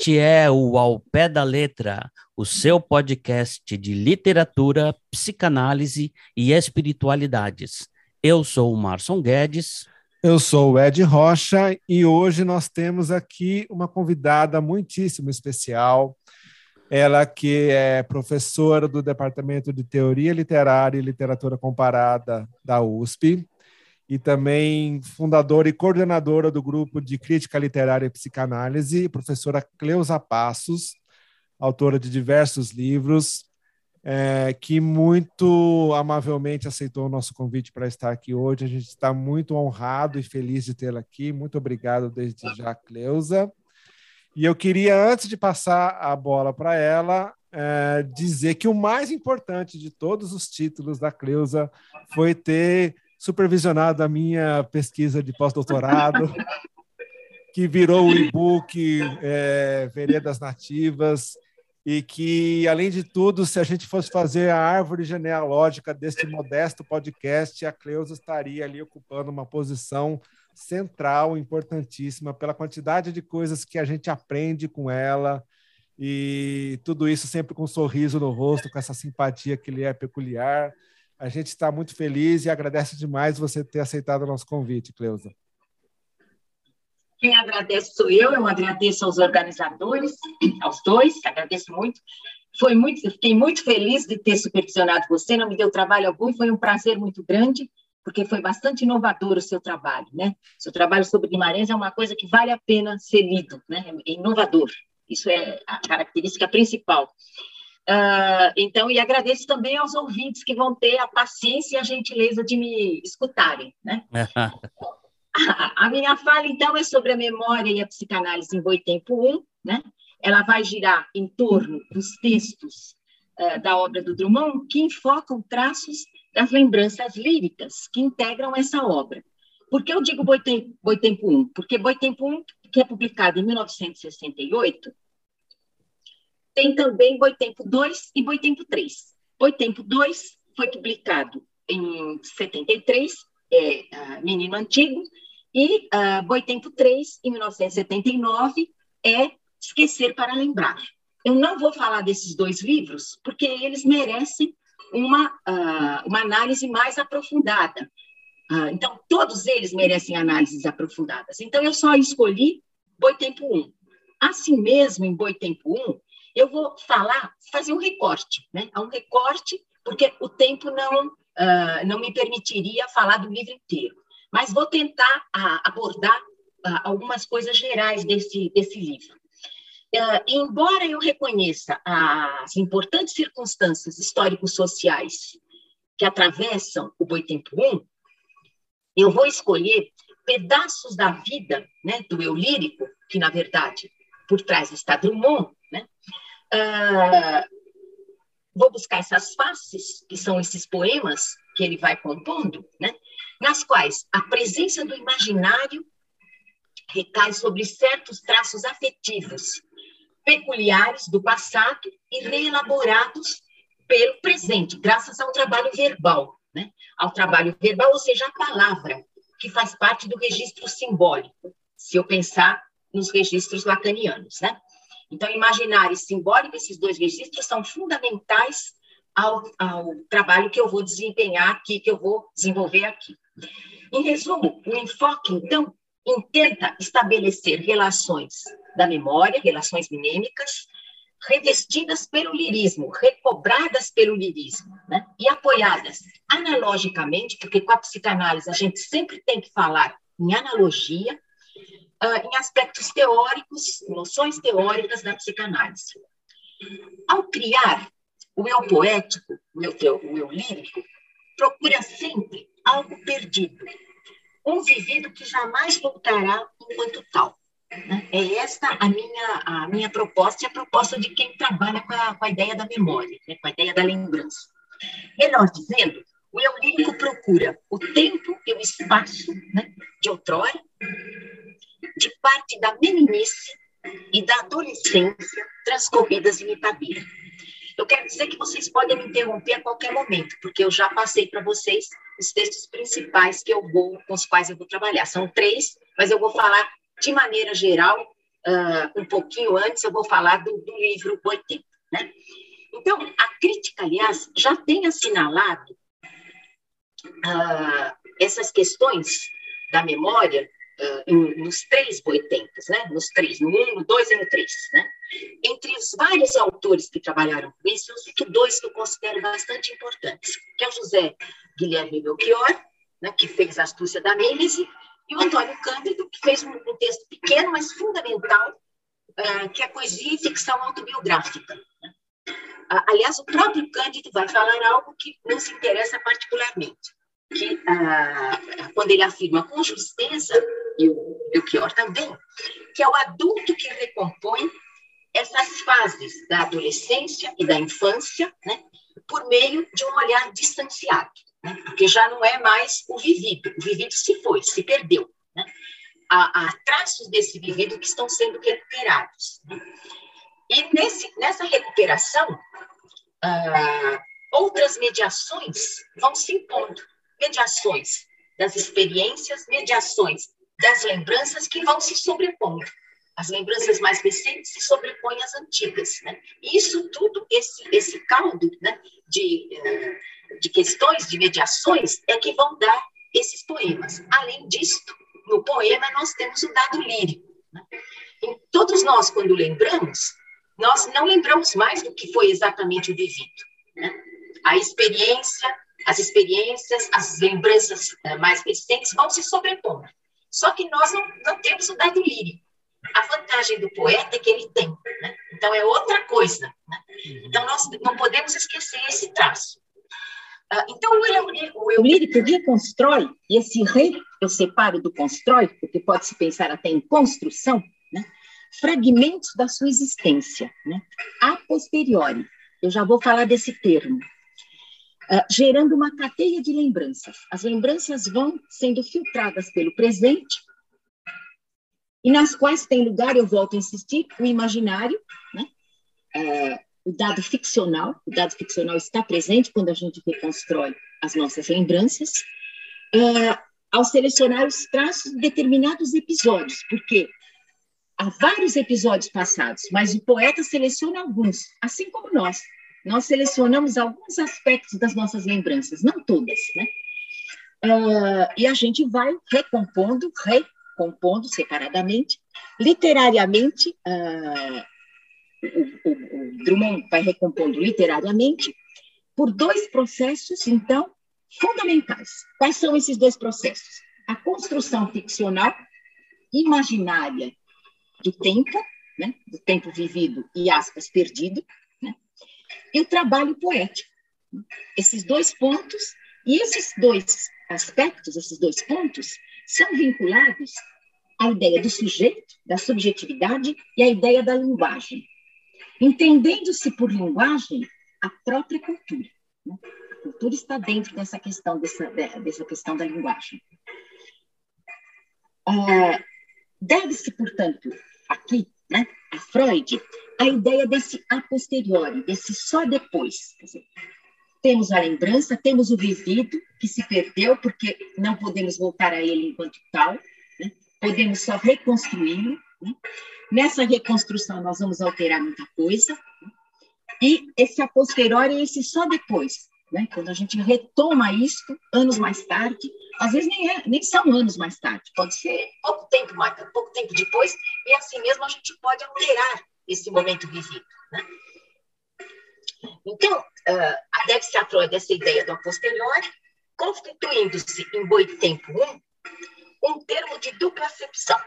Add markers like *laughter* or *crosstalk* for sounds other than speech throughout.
Este é o Ao Pé da Letra, o seu podcast de literatura, psicanálise e espiritualidades. Eu sou o Marson Guedes. Eu sou o Ed Rocha e hoje nós temos aqui uma convidada muitíssimo especial. Ela que é professora do Departamento de Teoria Literária e Literatura Comparada da USP e também fundadora e coordenadora do grupo de crítica literária e psicanálise, professora Cleusa Passos, autora de diversos livros, é, que muito amavelmente aceitou o nosso convite para estar aqui hoje. A gente está muito honrado e feliz de tê-la aqui. Muito obrigado desde já, Cleusa. E eu queria, antes de passar a bola para ela, é, dizer que o mais importante de todos os títulos da Cleusa foi ter supervisionado a minha pesquisa de pós-doutorado, que virou o e-book é, Veredas Nativas, e que, além de tudo, se a gente fosse fazer a árvore genealógica deste modesto podcast, a Cleusa estaria ali ocupando uma posição central, importantíssima, pela quantidade de coisas que a gente aprende com ela, e tudo isso sempre com um sorriso no rosto, com essa simpatia que lhe é peculiar. A gente está muito feliz e agradece demais você ter aceitado o nosso convite, Cleusa. Quem agradece sou eu, eu agradeço aos organizadores, aos dois, agradeço muito. Foi muito, fiquei muito feliz de ter supervisionado você, não me deu trabalho algum, foi um prazer muito grande, porque foi bastante inovador o seu trabalho, né? Seu trabalho sobre Guimarães é uma coisa que vale a pena ser lido, né? É inovador. Isso é a característica principal. Uh, então, e agradeço também aos ouvintes que vão ter a paciência e a gentileza de me escutarem. Né? a, *laughs* a, minha fala, então, é sobre a memória e a psicanálise em Boitempo 1. Né? Ela vai girar em torno dos textos uh, da obra do Drummond, que enfocam traços das lembranças líricas que integram essa obra. Por que eu digo Boitempo, Boitempo 1? Porque Boitempo 1, que é publicado em 1968, tem também Boitempo 2 e Boitempo 3. Boitempo 2 foi publicado em 73, é, Menino Antigo, e uh, Boitempo 3, em 1979, é Esquecer para Lembrar. Eu não vou falar desses dois livros, porque eles merecem uma, uh, uma análise mais aprofundada. Uh, então, todos eles merecem análises aprofundadas. Então, eu só escolhi Boitempo 1. Assim mesmo, em Boitempo 1, eu vou falar, fazer um recorte, né? um recorte, porque o tempo não, uh, não me permitiria falar do livro inteiro. Mas vou tentar uh, abordar uh, algumas coisas gerais desse, desse livro. embora eu reconheça as importantes circunstâncias histórico-sociais que atravessam o Boitempo I, eu vou escolher pedaços da vida né, do eu lírico, que, na verdade, por trás está Drummond, né? Uh, vou buscar essas faces, que são esses poemas que ele vai compondo, né? nas quais a presença do imaginário recai sobre certos traços afetivos peculiares do passado e reelaborados pelo presente, graças ao trabalho verbal, né? ao trabalho verbal, ou seja, a palavra, que faz parte do registro simbólico, se eu pensar nos registros lacanianos. Né? Então, imaginário e simbólico, esses dois registros são fundamentais ao, ao trabalho que eu vou desempenhar aqui, que eu vou desenvolver aqui. Em resumo, o enfoque, então, tenta estabelecer relações da memória, relações minêmicas, revestidas pelo lirismo, recobradas pelo lirismo, né? e apoiadas analogicamente, porque com a psicanálise a gente sempre tem que falar em analogia, uh, em aspectos teóricos, noções teóricas da psicanálise. Ao criar o eu poético, o eu, o eu lírico, procura sempre algo perdido, um vivido que jamais voltará enquanto tal. Né? É esta a minha, a minha proposta e a proposta de quem trabalha com a, com a ideia da memória, né? com a ideia da lembrança. Melhor dizendo, o eu lírico procura o tempo e o espaço né, de outrora, de parte da meninice e da adolescência transcorridas em Itabira. Eu quero dizer que vocês podem me interromper a qualquer momento, porque eu já passei para vocês os textos principais que eu vou, com os quais eu vou trabalhar. São três, mas eu vou falar de maneira geral uh, um pouquinho antes, eu vou falar do, do livro Boitempo. Né? Então, a crítica, aliás, já tem assinalado uh, essas questões da memória nos três boitempos, né? nos três, no um, no dois e no três. Né? Entre os vários autores que trabalharam com isso, eu cito dois que eu considero bastante importantes, que é o José Guilherme Belchior, né, que fez a Astúcia da Mímese, e o Antônio Cândido, que fez um, um texto pequeno, mas fundamental, uh, que é poesia e ficção autobiográfica. Né? Uh, aliás, o próprio Cândido vai falar algo que nos interessa particularmente, que uh, quando ele afirma com justeza, e o Belchior também, que é o adulto que recompõe essas fases da adolescência e da infância, né, por meio de um olhar distanciado né? porque já não é mais o vivido. O vivido se foi, se perdeu. Né? Há, há, traços desse vivido que estão sendo recuperados. Né? E nesse, nessa recuperação, ah, outras mediações vão se impondo mediações das experiências, mediações das lembranças que vão se sobrepondo. As lembranças mais recentes se sobrepõem às antigas. Né? E isso tudo, esse, esse caldo né, de. Uh, de questões, de mediações, é que vão dar esses poemas. Além disto, no poema nós temos o dado lírico. Né? E todos nós, quando lembramos, nós não lembramos mais do que foi exatamente o vivido. Né? A experiência, as experiências, as lembranças eh, mais recentes vão se sobrepondo. Só que nós não, não temos o dado lírico. A vantagem do poeta é que ele tem. Né? Então, é outra coisa. Né? Então, nós não podemos esquecer esse traço. Ah, então, o eu, o eu lírico reconstrói, e esse re eu separo do constrói, porque pode se pensar até em construção, né? fragmentos da sua existência, né? a posteriori. Eu já vou falar desse termo. Uh, gerando uma cadeia de lembranças. As lembranças vão sendo filtradas pelo presente, e nas quais tem lugar, eu volto a insistir, o imaginário, né? Uh, o dado ficcional, o dado ficcional está presente quando a gente reconstrói as nossas lembranças, uh, ao selecionar os traços de determinados episódios, porque há vários episódios passados, mas o poeta seleciona alguns, assim como nós. Nós selecionamos alguns aspectos das nossas lembranças, não todas, né? Uh, e a gente vai recompondo, recompondo separadamente, literariamente, uh, o, o, o Drummond vai recompondo literariamente, por dois processos, então, fundamentais. Quais são esses dois processos? A construção ficcional imaginária do tempo, né, do tempo vivido e aspas perdido, e o trabalho poético. Esses dois pontos e esses dois aspectos, esses dois pontos, são vinculados à ideia do sujeito, da subjetividade e à ideia da linguagem entendendo-se por linguagem a própria cultura. Né? A cultura está dentro dessa questão, dessa, dessa questão da linguagem. É, Deve-se, portanto, aqui, né, a Freud, a ideia desse a posteriori, desse só depois. Dizer, temos a lembrança, temos o vivido, que se perdeu, porque não podemos voltar a ele enquanto tal, né? podemos só reconstruí-lo. Né? Nessa reconstrução, nós vamos alterar muita coisa, e esse a posteriori é esse só depois, né? quando a gente retoma isso, anos mais tarde, às vezes nem, é, nem são anos mais tarde, pode ser pouco tempo mais, pouco tempo depois, e assim mesmo a gente pode alterar esse momento vivido. Né? Então, uh, deve-se a Freud essa ideia do a posteriori, constituindo-se em Boitempo I um termo de dupla acepção.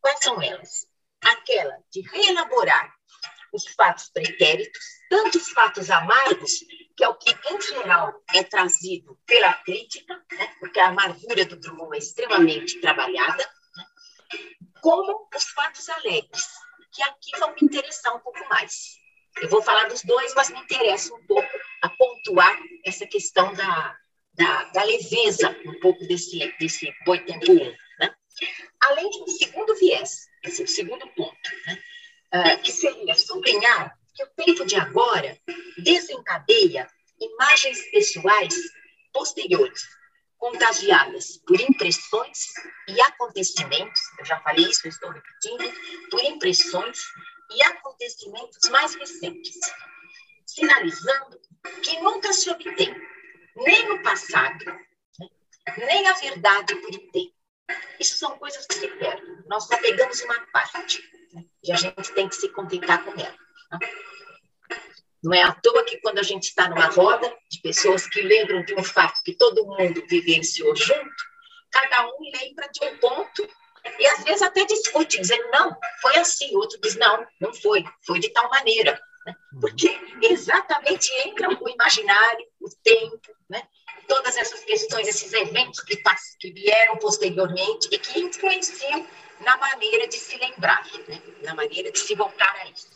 Quais são elas? aquela de reelaborar os fatos pretéritos, tanto os fatos amargos, que é o que, em geral, é trazido pela crítica, né, porque a amargura do Drummond é extremamente trabalhada, como os fatos alegres, que aqui vão me interessar um pouco mais. Eu vou falar dos dois, mas me interessa um pouco a pontuar essa questão da, da, da leveza, um pouco desse, desse Boitempo né? Além de um segundo viés, esse é o segundo ponto, né? uh, que seria sublinhar que o tempo de agora desencadeia imagens pessoais posteriores, contagiadas por impressões e acontecimentos, eu já falei isso, estou repetindo, por impressões e acontecimentos mais recentes, sinalizando que nunca se obtém nem o passado, nem a verdade por inteiro. Isso são coisas que se perdem. Nós só pegamos uma parte né? e a gente tem que se contentar com ela. Né? Não é à toa que quando a gente está numa roda de pessoas que lembram de um fato que todo mundo vivenciou junto, cada um lembra de um ponto e às vezes até discute, dizendo, não, foi assim. O outro diz, não, não foi, foi de tal maneira. Né? Porque exatamente entra o imaginário, o tempo, né? todas essas questões, esses eventos que, que vieram posteriormente e que influenciam na maneira de se lembrar, né? na maneira de se voltar a isso.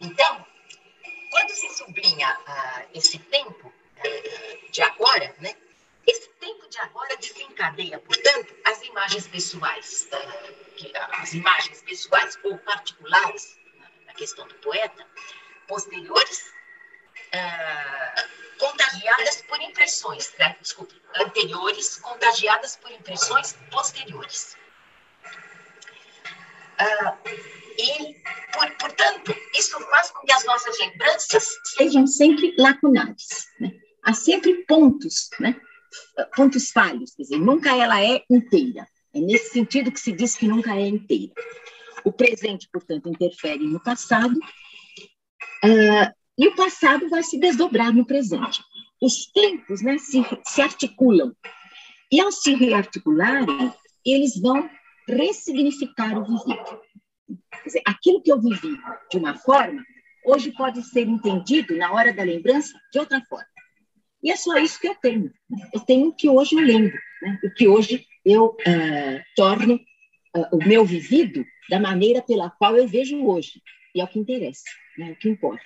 Então, quando se sublinha ah, esse tempo ah, de agora, né, esse tempo de agora desencadeia, portanto, as imagens pessoais, ah, que, as imagens pessoais ou particulares, na questão do poeta, posteriores, contagiadas por impressões, né, desculpe, anteriores, contagiadas por impressões posteriores. E, por, portanto, isso faz com que as nossas lembranças sejam sempre lacunares. Né? Há sempre pontos, né? pontos falhos, quer dizer, nunca ela é inteira. É nesse sentido que se diz que nunca é inteira. O presente, portanto, interfere no passado, uh, e o passado vai se desdobrar no presente. Os tempos né, se, se articulam, e ao se rearticularem, eles vão ressignificar o vivido. Quer dizer, aquilo que eu vivi de uma forma, hoje pode ser entendido na hora da lembrança de outra forma. E é só isso que eu tenho. Eu tenho o que hoje eu lembro, né? o que hoje eu uh, torno uh, o meu vivido da maneira pela qual eu vejo hoje. E é o que interessa, né? é o que importa.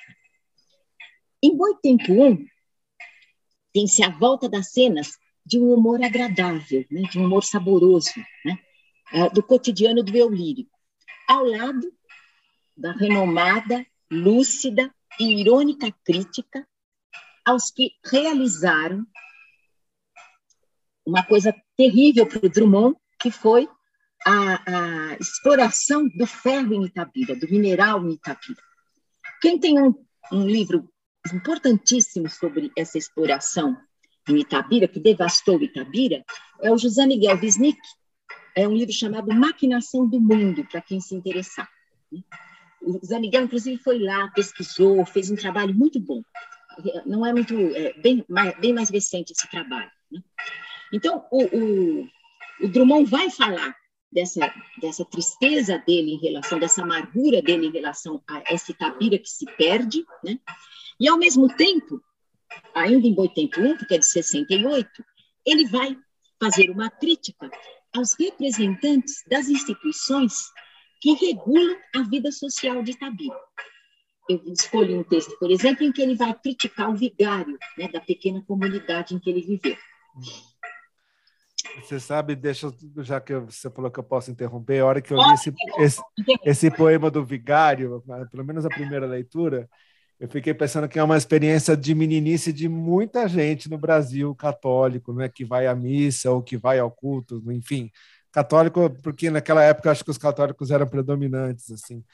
Em Boi Tempo 1, tem-se a volta das cenas de um humor agradável, né? de um humor saboroso, né? Uh, do cotidiano do eu lírico ao lado da renomada, lúcida e irônica crítica aos que realizaram uma coisa terrível para o Drummond, que foi a, a, exploração do ferro em Itabira, do mineral em Itabira. Quem tem um, um livro importantíssimo sobre essa exploração em Itabira, que devastou Itabira, é o José Miguel Wisnik, é um livro chamado Maquinação do Mundo, para quem se interessar. O Zé Miguel, inclusive, foi lá, pesquisou, fez um trabalho muito bom. Não é muito, é bem, mais, bem mais recente esse trabalho. Né? Então, o, o, o, Drummond vai falar dessa, dessa tristeza dele em relação, dessa amargura dele em relação a essa Itabira que se perde, né? e, ao mesmo tempo, ainda em Boitempo 1, que é de 68, ele vai fazer uma crítica aos representantes das instituições que regulam a vida social de Itabira. Eu escolhi um texto, por exemplo, em que ele vai criticar o vigário né, da pequena comunidade em que ele viveu. Você sabe, deixa, já que você falou que eu posso interromper, a hora que eu li esse, esse, esse poema do vigário, pelo menos a primeira leitura, eu fiquei pensando que é uma experiência de meninice de muita gente no Brasil católico, né, que vai à missa ou que vai ao culto, enfim, católico, porque naquela época acho que os católicos eram predominantes, assim.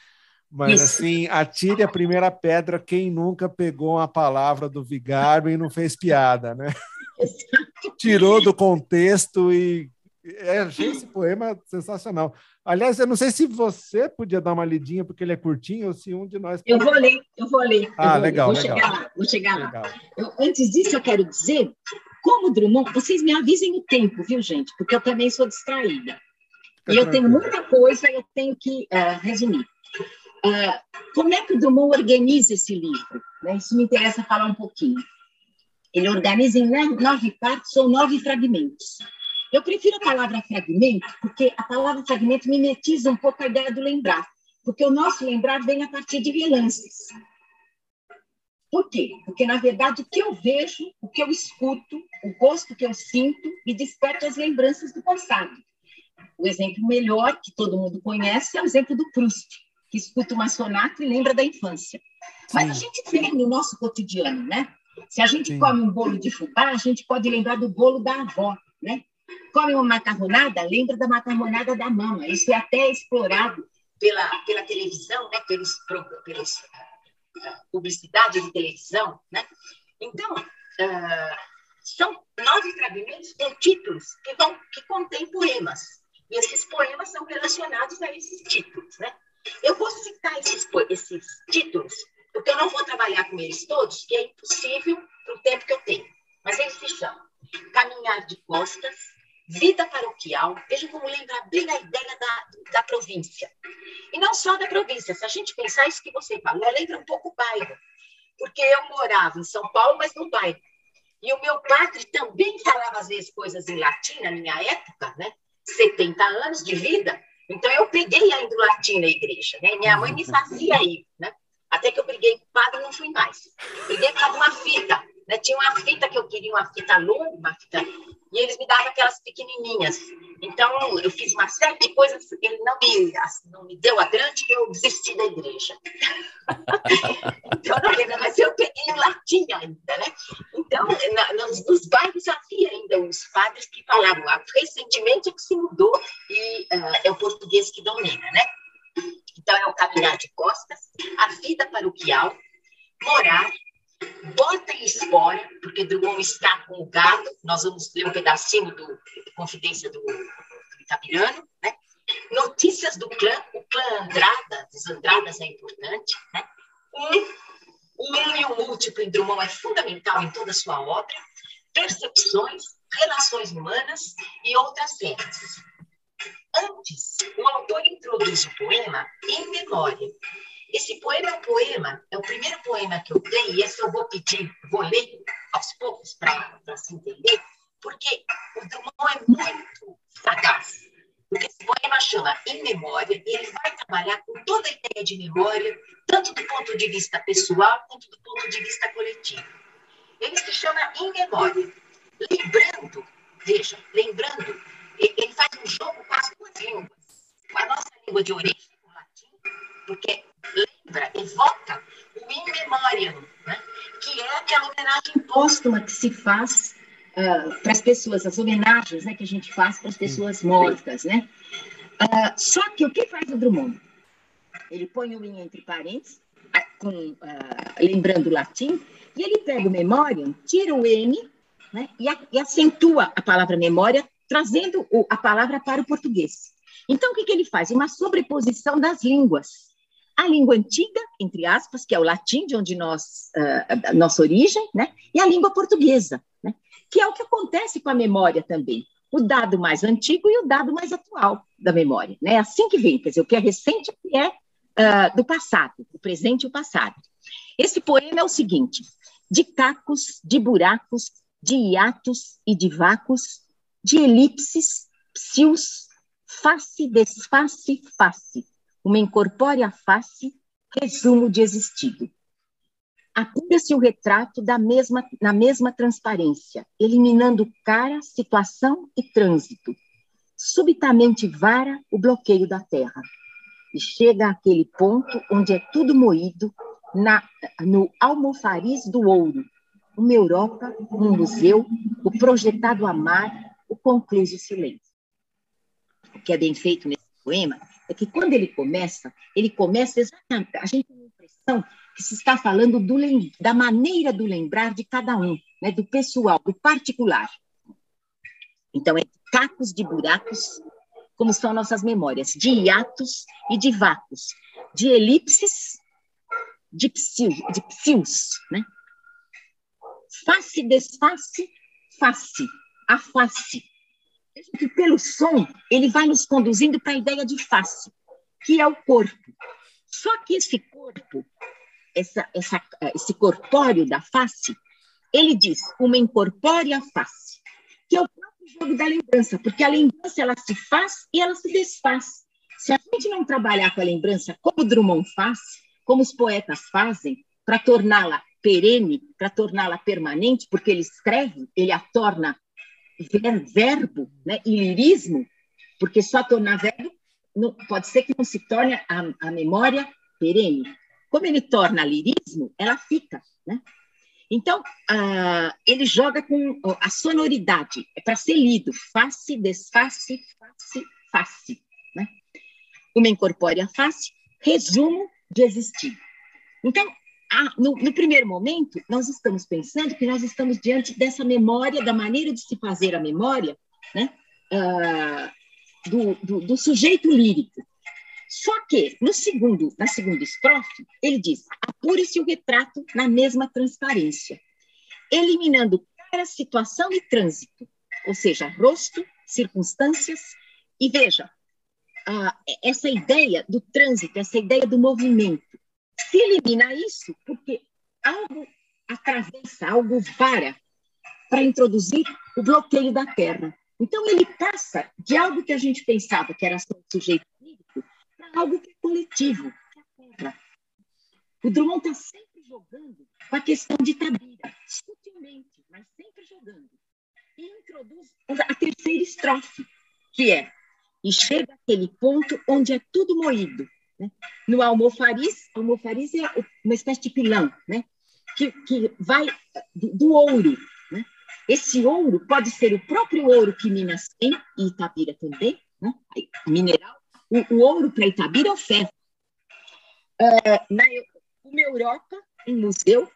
Mas Isso. assim, atire a primeira pedra quem nunca pegou a palavra do vigário e não fez piada, né? *laughs* Tirou do contexto e é, achei esse poema sensacional. Aliás, eu não sei se você podia dar uma lidinha, porque ele é curtinho, ou se um de nós. Eu vou ler, eu vou ler. Ah, vou legal. Ler. Vou legal. chegar lá, vou chegar legal. lá. Eu, antes disso, eu quero dizer, como Drummond, vocês me avisem o tempo, viu, gente? Porque eu também sou distraída. Fica e eu tenho muita coisa, eu tenho que uh, resumir. Uh, como é que o Drummond organiza esse livro? Né? Isso me interessa falar um pouquinho. Ele organiza em nove partes ou nove fragmentos. Eu prefiro a palavra fragmento, porque a palavra fragmento mimetiza um pouco a ideia do lembrar, porque o nosso lembrar vem a partir de relances. Por quê? Porque, na verdade, o que eu vejo, o que eu escuto, o gosto que eu sinto, me desperta as lembranças do passado. O exemplo melhor, que todo mundo conhece, é o exemplo do Proust, que escuta uma sonata e lembra da infância. Mas a gente vê no nosso cotidiano, né? Se a gente Sim. come um bolo de fubá, a gente pode lembrar do bolo da avó, né? Come uma macarronada, lembra da macarronada da mama. Isso é até explorado pela, pela televisão, né? pelos, pelos uh, publicidade de televisão, né? Então, uh, são nove fragmentos com títulos que, vão, que contêm poemas. E esses poemas são relacionados a esses títulos, né? Eu vou citar esses, esses títulos, porque eu não vou trabalhar com eles todos, que é impossível para o tempo que eu tenho. Mas eles se chamam Caminhar de Costas, Vida Paroquial. Veja como lembra bem a ideia da, da província. E não só da província, se a gente pensar isso que você falou, lembra um pouco o bairro. Porque eu morava em São Paulo, mas no bairro. E o meu padre também falava, às vezes, coisas em latim, na minha época, né? 70 anos de vida. Então, eu peguei ainda o latim na igreja, né? Minha mãe me fazia ir, né? Até que eu briguei com o padre, não fui mais. Briguei por uma fita. Né? Tinha uma fita que eu queria, uma fita longa, uma fita... E eles me davam aquelas pequenininhas. Então, eu fiz uma série de coisas, ele não me, não me deu a grande e eu desisti da igreja. *laughs* então, não mas eu peguei latim ainda, né? Então, na, nos, nos bairros havia ainda uns padres que falavam, ah, recentemente é que se mudou e uh, é o português que domina, né? Então, é o caminhar de costas, a vida paroquial, morar, bota e espora, porque Drummond está com o gado, nós vamos ler um pedacinho do Confidência do, do Itabirano, né? Notícias do clã, o clã Andrada, dos Andradas é importante, né? Um, um e o múltiplo em Drummond é fundamental em toda a sua obra, percepções, relações humanas e outras cenas. Antes, o autor introduz o poema em memória, esse poema é um poema, é o primeiro poema que eu tenho, e esse eu vou pedir, vou ler aos poucos para se entender, porque o Drummond é muito sagaz. Porque esse poema chama Em Memória, e ele vai trabalhar com toda a ideia de memória, tanto do ponto de vista pessoal quanto do ponto de vista coletivo. Ele se chama Em Memória. Lembrando, veja, lembrando, ele faz um jogo com as duas línguas, com a nossa língua de origem, o latim, porque lembra, evoca o in memoriam, né? que é aquela homenagem póstuma que se faz uh, para as pessoas, as homenagens né, que a gente faz para as pessoas mortas. Né? Uh, só que o que faz o Drummond? Ele põe o in entre parênteses, com, uh, lembrando o latim, e ele pega o memoriam, tira o N né, e, a, e, acentua a palavra memória, trazendo o, a palavra para o português. Então, o que, que ele faz? Uma sobreposição das línguas a língua antiga, entre aspas, que é o latim, de onde nós, uh, nossa origem, né? e a língua portuguesa, né? que é o que acontece com a memória também. O dado mais antigo e o dado mais atual da memória. Né? É assim que vem, quer dizer, o que é recente e é uh, do passado, o presente e o passado. Esse poema é o seguinte: de cacos, de buracos, de hiatos e de vácuos, de elipses, psius, face, desface, face uma incorpórea face, resumo de existido. Apura-se o retrato da mesma, na mesma transparência, eliminando cara, situação e trânsito. Subitamente vara o bloqueio da terra e chega àquele ponto onde é tudo moído na, no almofariz do ouro, uma Europa, um museu, o projetado amar, o concluso silêncio. O que é bem feito nesse poema é que quando ele começa, ele começa exatamente, a gente tem a impressão que se está falando do, da maneira do lembrar de cada um, né, do pessoal, do particular. Então, é cacos de buracos, como são nossas memórias, de hiatos e de vácuos, de elipses, de, psil, de psius, né? Face, desface, face, a face que pelo som ele vai nos conduzindo para a ideia de face, que é o corpo. Só que esse corpo, essa, essa, esse corpóreo da face, ele diz uma incorpórea face, que é o próprio jogo da lembrança, porque a lembrança ela se faz e ela se desfaz. Se a gente não trabalhar com a lembrança como Drummond faz, como os poetas fazem, para torná-la perene, para torná-la permanente, porque ele escreve, ele a torna ver, verbo né, e lirismo, porque só tornar verbo não, pode ser que não se torne a, a memória perene. Como ele torna lirismo, ela fica. Né? Então, uh, ele joga com a sonoridade, é para ser lido, face, desface, face, face. Né? Uma incorpórea face, resumo de existir. Então, a, no, no, primeiro momento, nós estamos pensando que nós estamos diante dessa memória, da maneira de se fazer a memória, né? Uh, do, do, do sujeito lírico. Só que, no segundo, na segunda estrofe, ele diz: apure-se o retrato na mesma transparência, eliminando cada situação e trânsito, ou seja, rosto, circunstâncias, e veja, essa ideia do trânsito, essa ideia do movimento. Se elimina isso, porque algo atravessa, algo vara para introduzir o bloqueio da Terra. Então, ele passa de algo que a gente pensava que era só um sujeito lírico algo que é coletivo, que é a terra. O Drummond está sempre jogando com a questão de Tabira, sutilmente, mas sempre jogando. E introduz a terceira estrofe, que é e chega àquele ponto onde é tudo moído. Né? No almofariz, almofariz é uma espécie de pilão, né? que, que vai do, ouro. Né? Esse ouro pode ser o próprio ouro que Minas tem, e Itabira também, né? mineral, o, o ouro para Itabira é o ferro. Uh, na uma Europa, um museu,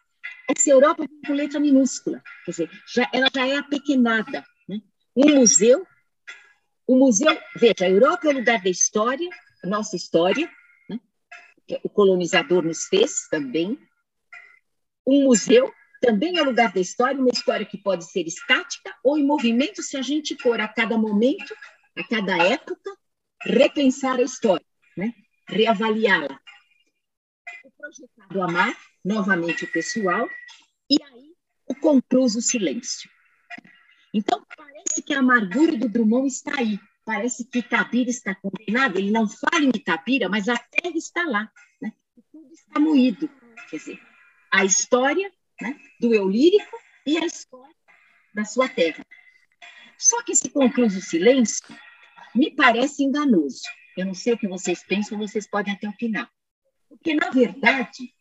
essa Europa com letra minúscula, quer dizer, já, ela já é apequenada. Né? Um museu, o museu, veja, a Europa é o lugar da história, nossa história, o colonizador nos fez também. Um museu também é lugar da história, uma história que pode ser estática ou em movimento, se a gente for a cada momento, a cada época, repensar a história, né? reavaliá-la. O projetado amar, novamente o pessoal, e aí o concluso silêncio. Então, parece que a amargura do Drummond está aí. Parece que Itabira está condenado. Ele não fala em Itabira, mas a terra está lá. Né? Tudo está moído. Quer dizer, a história né, do eu lírico e a história da sua terra. Só que esse concluso silêncio me parece enganoso. Eu não sei o que vocês pensam, vocês podem até opinar. Porque, na verdade,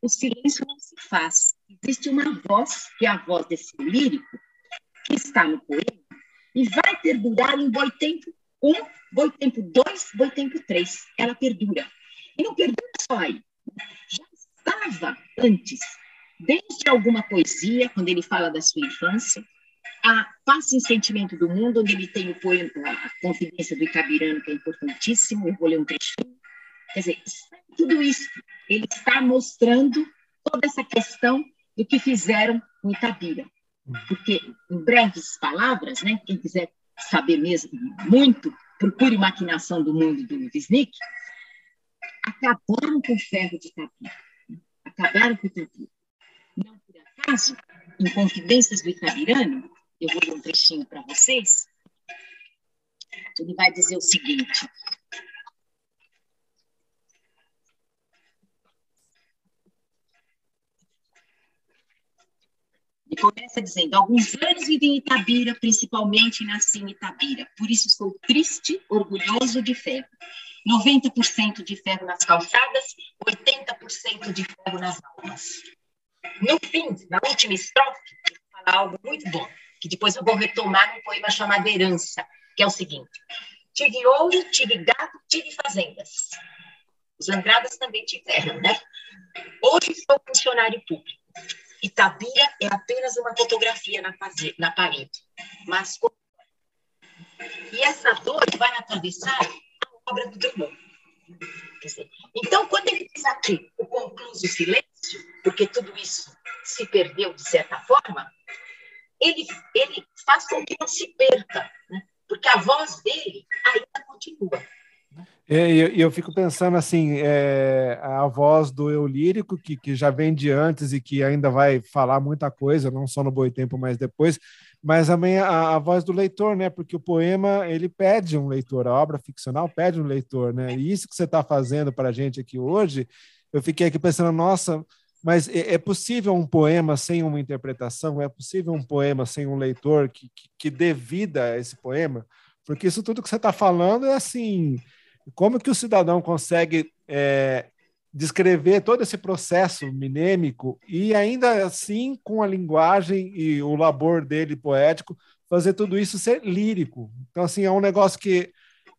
o silêncio não se faz. Existe uma voz, que é a voz desse lírico, que está no poema, e vai perdurar em Boitempo 1, Boitempo 2, Boitempo 3. Ela perdura. E não perdura só aí. Já estava antes, desde alguma poesia, quando ele fala da sua infância, a Paz e Sentimento do Mundo, onde ele tem o poema, a Confidência do Itabirano, que é importantíssimo, eu vou ler um trechinho. Quer dizer, tudo isso, ele está mostrando toda essa questão do que fizeram com Itabira. Porque, em breves palavras, né, quem quiser saber mesmo muito, procure Maquinação do Mundo do Wisnik, acabaram com o ferro de Itabira. Acabaram com Itabira. Não por acaso, em Confidências do Itabirano, eu vou ler um trechinho para vocês. Ele vai dizer o seguinte. Começa dizendo: Alguns anos vivi em Itabira, principalmente nasci em Itabira. Por isso sou triste, orgulhoso de ferro. 90% de ferro nas calçadas, 80% de ferro nas almas. No fim, na última estrofe, ele fala algo muito bom que depois eu vou retomar num poema chamado Herança, que é o seguinte: tive ouro, tive gado, tive fazendas. Os Andradas também tiveram, né? Hoje sou funcionário público. Itabira é apenas uma fotografia na, na parede, mas e essa dor vai atravessar a obra do Drummond. Então, quando ele diz aqui o concluso silêncio, porque tudo isso se perdeu de certa forma, ele, ele faz com que não se perca, né? porque a voz dele ainda continua. É, e eu, eu, fico pensando assim, é, a voz do eu lírico, que, que já vem de antes e que ainda vai falar muita coisa, não só no Boi Tempo, mas depois, mas também a, a, voz do leitor, né? Porque o poema, ele pede um leitor, a obra ficcional pede um leitor, né? E isso que você está fazendo para a gente aqui hoje, eu fiquei aqui pensando, nossa, mas é, é possível um poema sem uma interpretação? É possível um poema sem um leitor que, que, que dê vida a esse poema? Porque isso tudo que você está falando é assim: como que o cidadão consegue é, descrever todo esse processo minêmico e ainda assim com a linguagem e o labor dele poético fazer tudo isso ser lírico. Então assim é um negócio que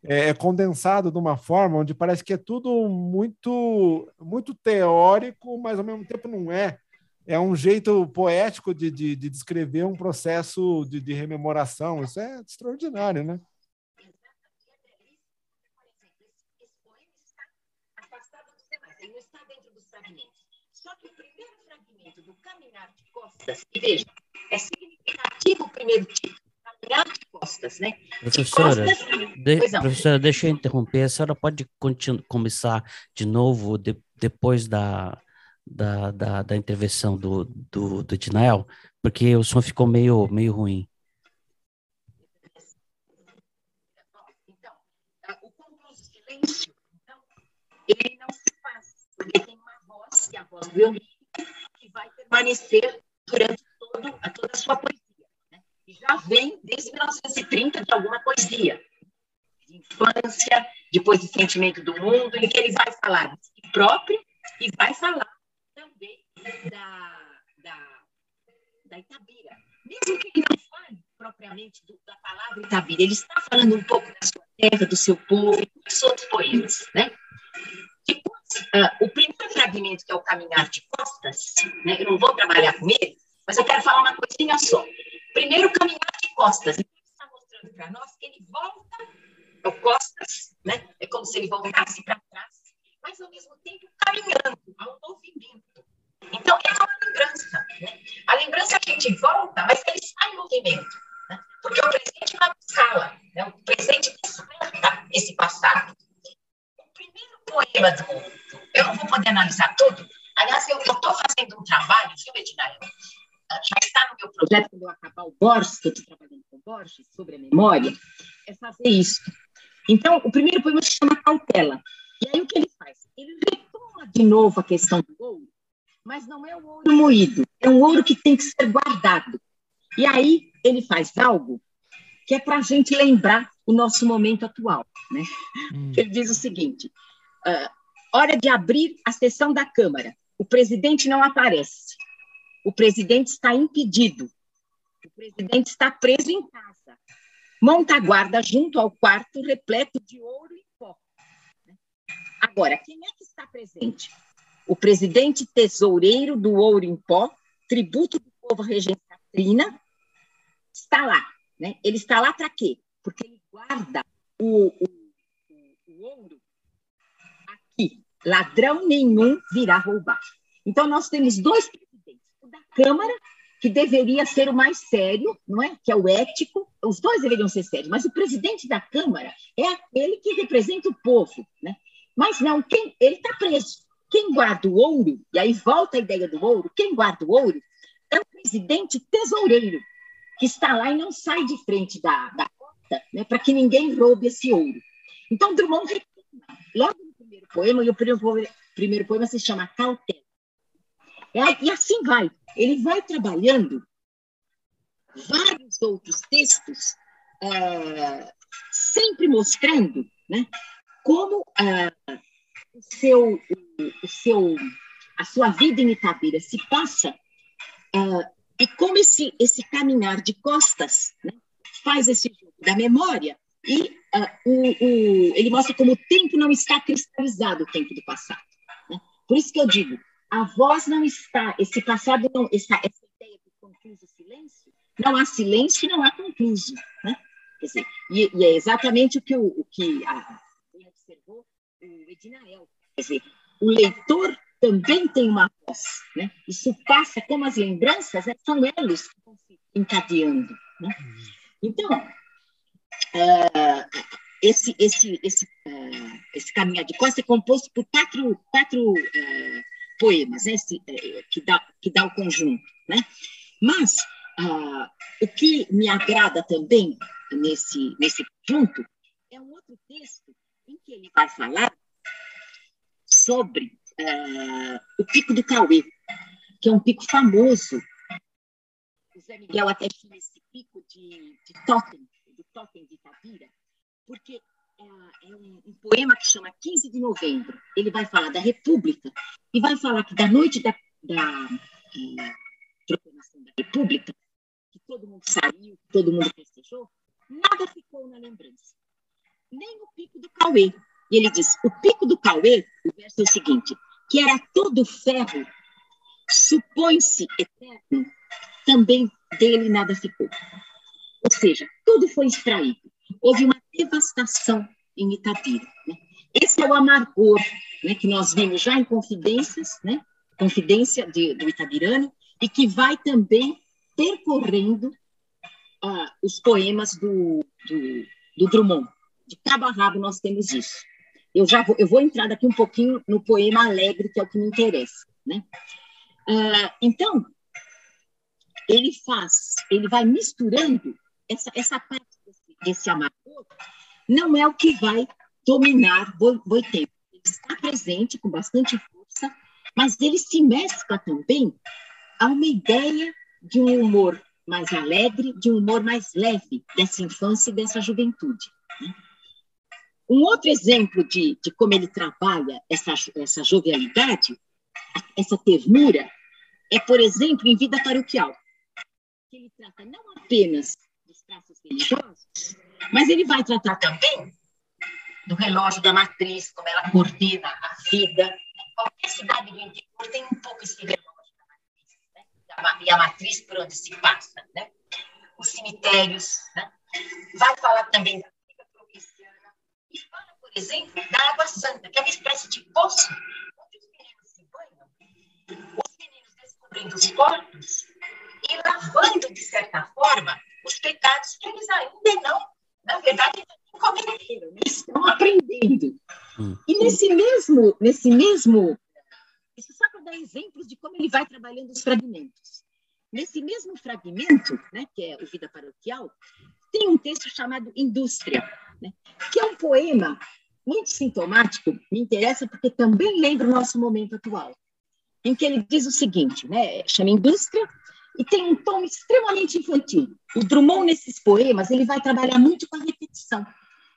é, é condensado de uma forma onde parece que é tudo muito muito teórico, mas ao mesmo tempo não é. É um jeito poético de, de, de descrever um processo de, de rememoração. Isso é extraordinário, né? Costas. E veja, é significativo o primeiro tipo, caminhar de costas, né? Professora, de costas, de, professora, deixa eu interromper. A senhora pode começar de novo de, depois da, da, da, da, intervenção do, do, do Dinael, porque o som ficou meio, meio ruim. Então, o concurso silêncio, então, ele não se faz, porque tem uma voz, que é a voz violina, vai permanecer durante todo, a toda a sua poesia. Né? Já vem desde 1930 de alguma poesia, de infância, depois de sentimento do mundo, em que ele vai falar de si próprio e vai falar também da, da, da Itabira. Mesmo que ele não fale propriamente do, da palavra Itabira, ele está falando um pouco da sua terra, do seu povo e dos outros poemas. Né? Uh, o primeiro que é o caminhar de costas, né, eu não vou trabalhar com ele, mas eu quero falar uma coisinha só. Primeiro, caminhar de costas. Ele está mostrando para nós que ele volta ao costas, né? é como se ele voltasse para trás, mas ao mesmo tempo caminhando, ao movimento. Então, é uma lembrança. Né? A lembrança a gente volta, mas ele está em movimento. Né? Porque o presente não escala, né? o presente desperta esse passado. Poema do eu não vou poder analisar tudo. Aliás, eu estou fazendo um trabalho, viu, Edinael? Já está no meu projeto, quando eu acabar o Borges, que eu estou trabalhando com o Borges, sobre a memória, é fazer isso. Então, o primeiro poema se chama Cautela. E aí, o que ele faz? Ele retoma de novo a questão do ouro, mas não é o ouro moído, é um ouro que tem que ser guardado. E aí, ele faz algo que é para a gente lembrar o nosso momento atual. Né? Hum. Ele diz o seguinte: uh, Hora de abrir a sessão da Câmara. O presidente não aparece. O presidente está impedido. O presidente está preso em casa. Monta a guarda junto ao quarto repleto de ouro e pó. Agora, quem é que está presente? O presidente tesoureiro do ouro em pó, tributo do povo regente Catrina, está lá. Né? Ele está lá para quê? Porque ele guarda o, o ouro Ladrão nenhum virá roubar. Então, nós temos dois presidentes. O da Câmara, que deveria ser o mais sério, não é? Que é o ético. Os dois deveriam ser sérios, mas o presidente da Câmara é aquele que representa o povo, né? Mas não, quem, ele está preso. Quem guarda o ouro, e aí volta a ideia do ouro, quem guarda o ouro é o presidente tesoureiro, que está lá e não sai de frente da, da conta, né, para que ninguém roube esse ouro. Então, Drummond reclama, logo primeiro poema, e o primeiro, poema se chama Cautela. É, e assim vai. Ele vai trabalhando vários outros textos, é, sempre mostrando né, como é, o seu, o, seu, a sua vida em Itabira se passa é, e como esse, esse caminhar de costas né, faz esse jogo da memória e uh, o, o, ele mostra como o tempo não está cristalizado, o tempo do passado. Né? Por isso que eu digo, a voz não está, esse passado não está, essa ideia de concluso silêncio, não há silêncio e não há concluso. Né? Quer dizer, e, e, é exatamente o que, o, o que a, observou o Edinael. Quer dizer, o leitor também tem uma voz. Né? Isso passa como as lembranças, né? são elos que vão se encadeando. Né? Então, uh, esse, esse, esse, uh, esse Caminhar de Costa é composto por quatro, quatro uh, poemas, né? esse, que, dá, que dá o conjunto. Né? Mas o que me agrada também nesse, nesse conjunto é um outro texto em que ele vai falar sobre o Pico do Cauê, que é um pico famoso. O Zé Miguel até chama esse pico de, de totem de Itabira, porque é, é um, um, poema que chama 15 de novembro. Ele vai falar da República e vai falar que da noite da, da é, proclamação da República, que todo mundo saiu, todo mundo festejou, nada ficou na lembrança. Nem o pico do Cauê. E ele diz: o pico do Cauê, o verso é o seguinte, que era todo ferro, supõe-se eterno, também dele nada ficou. Ou seja, tudo foi extraído. Houve uma devastação em Itabira. Né? Esse é o amargor né, que nós vimos já em Confidências, né? Confidência de, do Itabirano, e que vai também percorrendo ah, os poemas do, do, do, Drummond. De cabo a rabo nós temos isso. Eu já vou, eu vou entrar daqui um pouquinho no poema alegre, que é o que me interessa. Né? Ah, então, ele faz, ele vai misturando essa, essa parte desse, desse amargor, não é o que vai dominar Boitempo. Ele está presente com bastante força, mas ele se mescla também a uma ideia de um humor mais alegre, de um humor mais leve dessa infância e dessa juventude. Né? Um outro exemplo de, de como ele trabalha essa, essa jovialidade, essa ternura, é, por exemplo, em Vida Paroquial. Ele trata não apenas mas ele vai tratar também do relógio da matriz, como ela coordena a vida. Qualquer cidade do interior tem um pouco esse relógio da matriz, né? e a matriz por onde se passa. Né? Os cemitérios. Né? Vai falar também da vida provinciana. E fala, por exemplo, da água santa, que é uma espécie de poço onde os meninos se banham, os meninos descobrindo os corpos e lavando, de certa forma, os pecados que eles ainda não, na verdade, não cometeram, né? estão aprendendo. Hum. E nesse mesmo, nesse mesmo, isso só para dar exemplos de como ele vai trabalhando os fragmentos. Nesse mesmo fragmento, né, que é o Vida Paroquial, tem um texto chamado Indústria, né, que é um poema muito sintomático, me interessa porque também lembra o nosso momento atual, em que ele diz o seguinte, né, chama Indústria, e tem um tom extremamente infantil. O Drummond, nesses poemas, ele vai trabalhar muito com a repetição.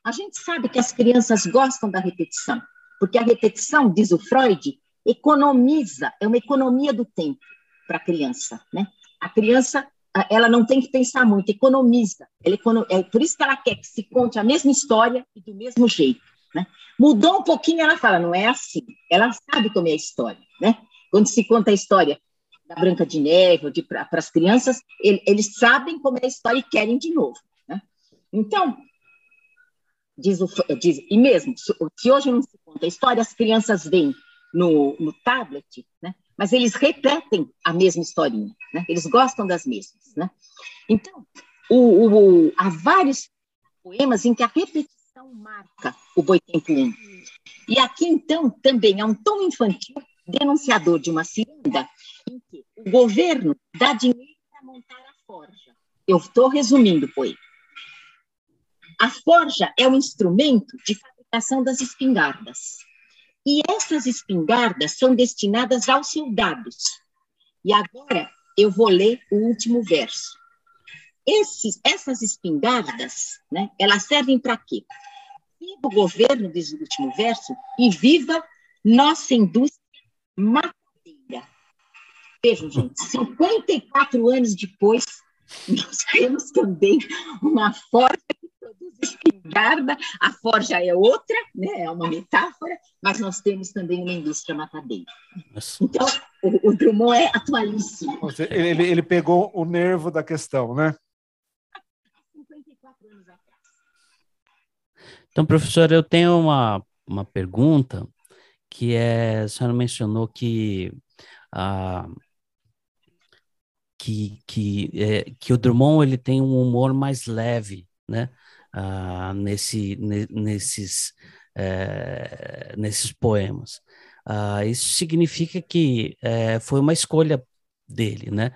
A gente sabe que as crianças gostam da repetição, porque a repetição, diz o Freud, economiza, é uma economia do tempo para a criança, né? A criança, ela não tem que pensar muito, economiza. Ela econo... É por isso que ela quer que se conte a mesma história e do mesmo jeito, né? Mudou um pouquinho, ela fala, não é assim. Ela sabe como é a história, né? Quando se conta a história da Branca de Neve, para as crianças, ele, eles sabem como é a história e querem de novo. Né? Então, diz o, diz, e mesmo, se hoje não se conta a história, as crianças veem no, no tablet, né? mas eles repetem a mesma historinha, né? eles gostam das mesmas. Né? Então, o, o, há vários poemas em que a repetição marca o Boitempo I. E aqui, então, também há um tom infantil, denunciador de uma ciranda, o governo dá dinheiro para montar a forja. Eu estou resumindo, pois. A forja é um instrumento de fabricação das espingardas. E essas espingardas são destinadas aos soldados. E agora eu vou ler o último verso. Esses, essas espingardas, né, elas servem para quê? Viva o governo, diz o último verso, e viva nossa indústria Vejam, gente, 54 anos depois, *laughs* nós temos também uma forja que produz espingarda, a forja é outra, né, é uma metáfora, mas nós temos também uma indústria matadeira. Então, o, o Drummond é atualíssimo. Ele, ele pegou o nervo da questão, né? 54 anos atrás. Então, professor, eu tenho uma, uma pergunta que é, a senhora mencionou que a, que, que, é, que o Drummond ele tem um humor mais leve, né? Ah, nesse, nesses, é, nesses poemas. Ah, isso significa que é, foi uma escolha dele, né?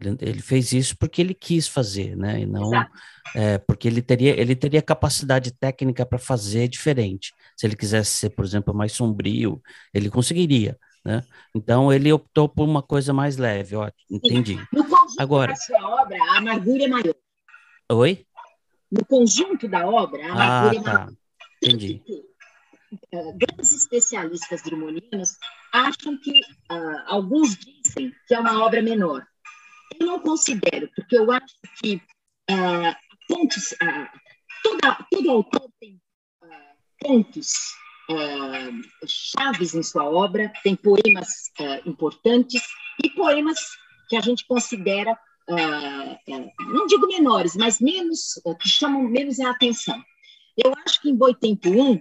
Ele, ele, fez isso porque ele quis fazer, né? E não é, porque ele teria, ele teria capacidade técnica para fazer diferente. Se ele quisesse ser, por exemplo, mais sombrio, ele conseguiria. Né? Então ele optou por uma coisa mais leve, ó, entendi. No conjunto Agora, da sua obra, a amargura é maior. Oi? No conjunto da obra, a amargura ah, é maior. Tá. Entendi. Uh, grandes especialistas drumonianos acham que uh, alguns dizem que é uma obra menor. Eu não considero, porque eu acho que uh, pontos, toda, todo autor tem pontos chaves em sua obra, tem poemas importantes e poemas que a gente considera, não digo menores, mas menos, que chamam menos a atenção. Eu acho que em Boitempo 1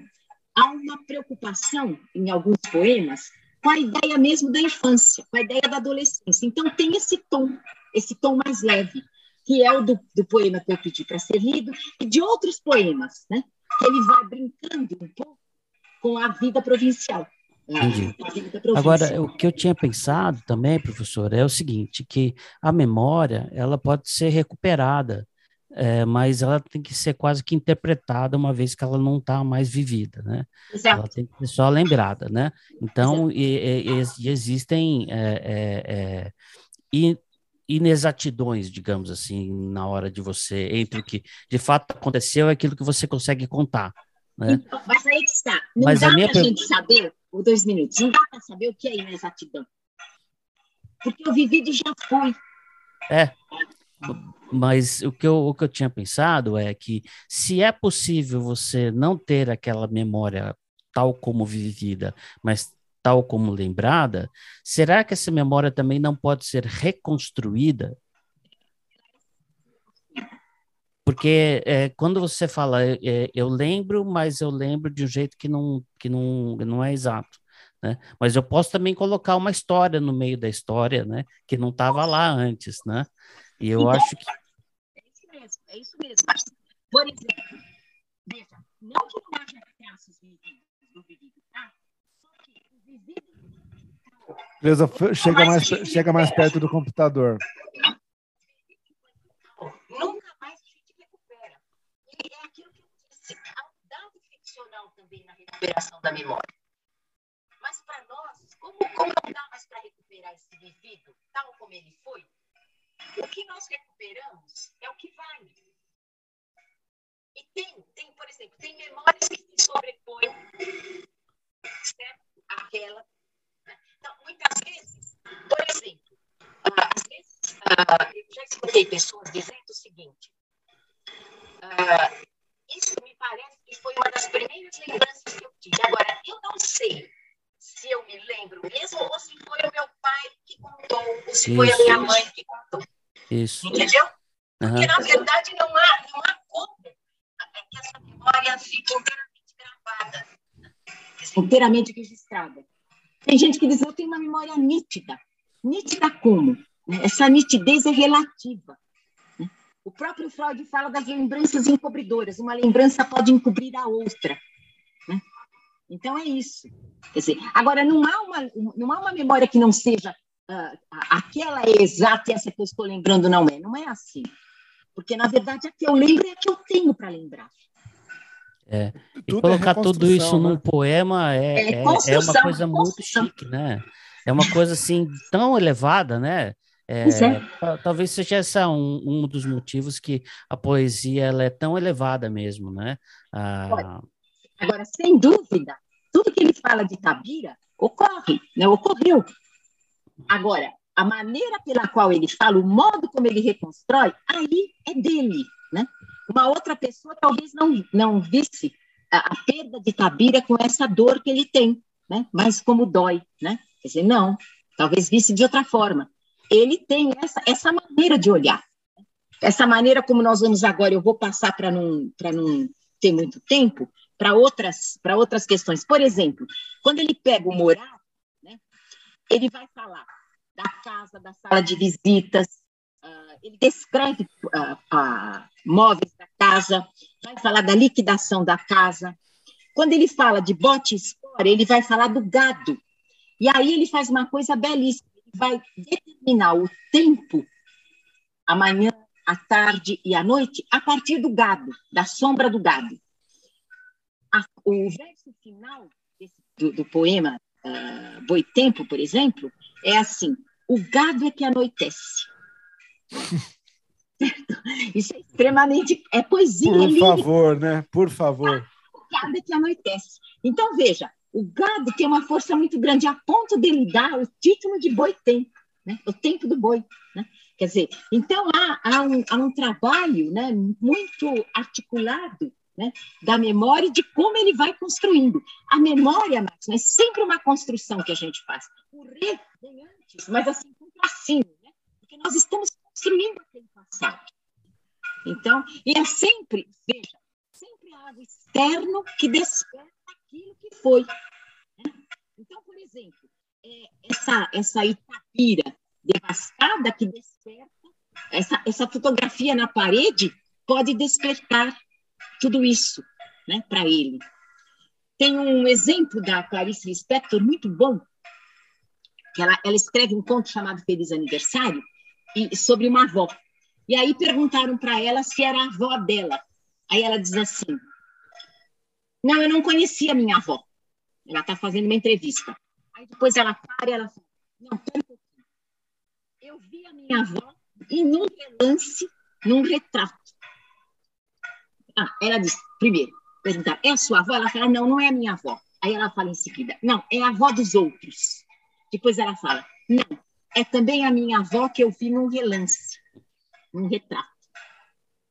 há uma preocupação em alguns poemas com a ideia mesmo da infância, com a ideia da adolescência. Então tem esse tom, esse tom mais leve, que é o do, do poema que eu pedi para ser lido, e de outros poemas, né? Que ele vai brincando um pouco com a vida provincial. Entendi. Agora, o que eu tinha pensado também, professor, é o seguinte, que a memória, ela pode ser recuperada é, mas ela tem que ser quase que interpretada uma vez que ela não está mais vivida, né? Exato. Ela tem que ser só lembrada, né? Então, e, e, existem é, é, inexatidões, digamos assim, na hora de você, entre o que de fato aconteceu e aquilo que você consegue contar. Né? Então, mas aí que está. Não mas dá para a gente saber, por dois minutos, não dá para saber o que é inexatidão. Porque o vivido já foi. É, mas o que, eu, o que eu tinha pensado é que se é possível você não ter aquela memória tal como vivida, mas tal como lembrada, será que essa memória também não pode ser reconstruída? Porque é, quando você fala, é, eu lembro, mas eu lembro de um jeito que não, que não, não é exato. Né? Mas eu posso também colocar uma história no meio da história, né? Que não estava lá antes, né? E eu então, acho que. É isso mesmo, é isso mesmo. Por exemplo, veja, não que não haja traços vividos do vivido, tá? Só que o vivido. Beleza, chega mais, chega mais perto do computador. Nunca mais a gente recupera. E é aquilo que eu disse, há um dado ficcional também na recuperação da memória. Mas para nós, como, como não dá mais para recuperar esse vivido tal como ele foi, o que nós recuperamos é o que vale. E tem, tem por exemplo, tem memórias que se sobrepõem àquela. Né? Então, muitas vezes, por exemplo, ah, às vezes, ah, eu já escutei pessoas dizendo o seguinte: ah, isso me parece que foi uma das primeiras lembranças que eu tive. Agora, eu não sei se eu me lembro mesmo ou se foi o meu pai que contou, ou se foi a minha mãe que contou. Isso. Entendeu? Porque, uhum. na verdade, não há, não há como que essa memória fique inteiramente gravada, inteiramente registrada. Tem gente que diz, eu tenho uma memória nítida. Nítida como? Essa nitidez é relativa. Né? O próprio Freud fala das lembranças encobridoras. Uma lembrança pode encobrir a outra. Né? Então, é isso. Quer dizer, agora, não há, uma, não há uma memória que não seja uh, aquela é exata e essa que eu estou lembrando não é. Não é assim. Porque, na verdade, a que eu lembro é a que eu tenho para lembrar. É. E tudo é colocar é tudo isso né? num poema é, é, é, é uma coisa muito chique, né? É uma coisa assim tão elevada, né? É, é. Talvez seja essa um, um dos motivos que a poesia ela é tão elevada mesmo, né? Ah... Agora, sem dúvida, tudo que ele fala de Tabira ocorre, né? ocorreu. Agora, a maneira pela qual ele fala, o modo como ele reconstrói, aí é dele, né? Uma outra pessoa talvez não, não visse a, a perda de Tabira com essa dor que ele tem, né? Mas como dói, né? Quer dizer, não, talvez visse de outra forma. Ele tem essa, essa maneira de olhar. Essa maneira como nós vamos agora, eu vou passar para não, não ter muito tempo, para outras, outras questões. Por exemplo, quando ele pega o morar, ele vai falar da casa, da sala de visitas, uh, ele descreve uh, uh, móveis da casa, vai falar da liquidação da casa. Quando ele fala de bote espora, ele vai falar do gado. E aí ele faz uma coisa belíssima, ele vai determinar o tempo, amanhã, à tarde e à noite, a partir do gado, da sombra do gado. A, o verso final desse, do, do poema uh, Boitempo, por exemplo, é assim: o gado é que anoitece. *laughs* Isso é extremamente. É poesia. Por favor, né? Por favor. madrugada que anoitece. Então, veja, o gado tem uma força muito grande, a ponto de ele dar o título de boi tempo, né? o tempo do boi. Né? Quer dizer, então há, há, um, há um trabalho né, muito articulado né, da memória e de como ele vai construindo. A memória, Marcos, é sempre uma construção que a gente faz. O re vem antes, mas assim, com tracinho, né? porque nós estamos construindo aquele passado. Então, e é sempre, veja, sempre algo externo que desperta aquilo que foi. Né? Então, por exemplo, é, essa, essa Itapira devastada que desperta, essa, essa fotografia na parede pode despertar tudo isso né, para ele. Tem um exemplo da Clarice Lispector muito bom, que ela, ela escreve um conto chamado Feliz Aniversário, e, sobre uma avó. E aí perguntaram para ela se era a avó dela. Aí ela diz assim: Não, eu não conhecia minha avó. Ela está fazendo uma entrevista. Aí depois ela para e ela fala: Não, pera um pouquinho. Eu vi a minha avó e num relance, num retrato. Ah, ela diz: Primeiro, perguntar: É a sua avó? Ela fala: Não, não é a minha avó. Aí ela fala em seguida: Não, é a avó dos outros. Depois ela fala: Não, é também a minha avó que eu vi num relance, num retrato.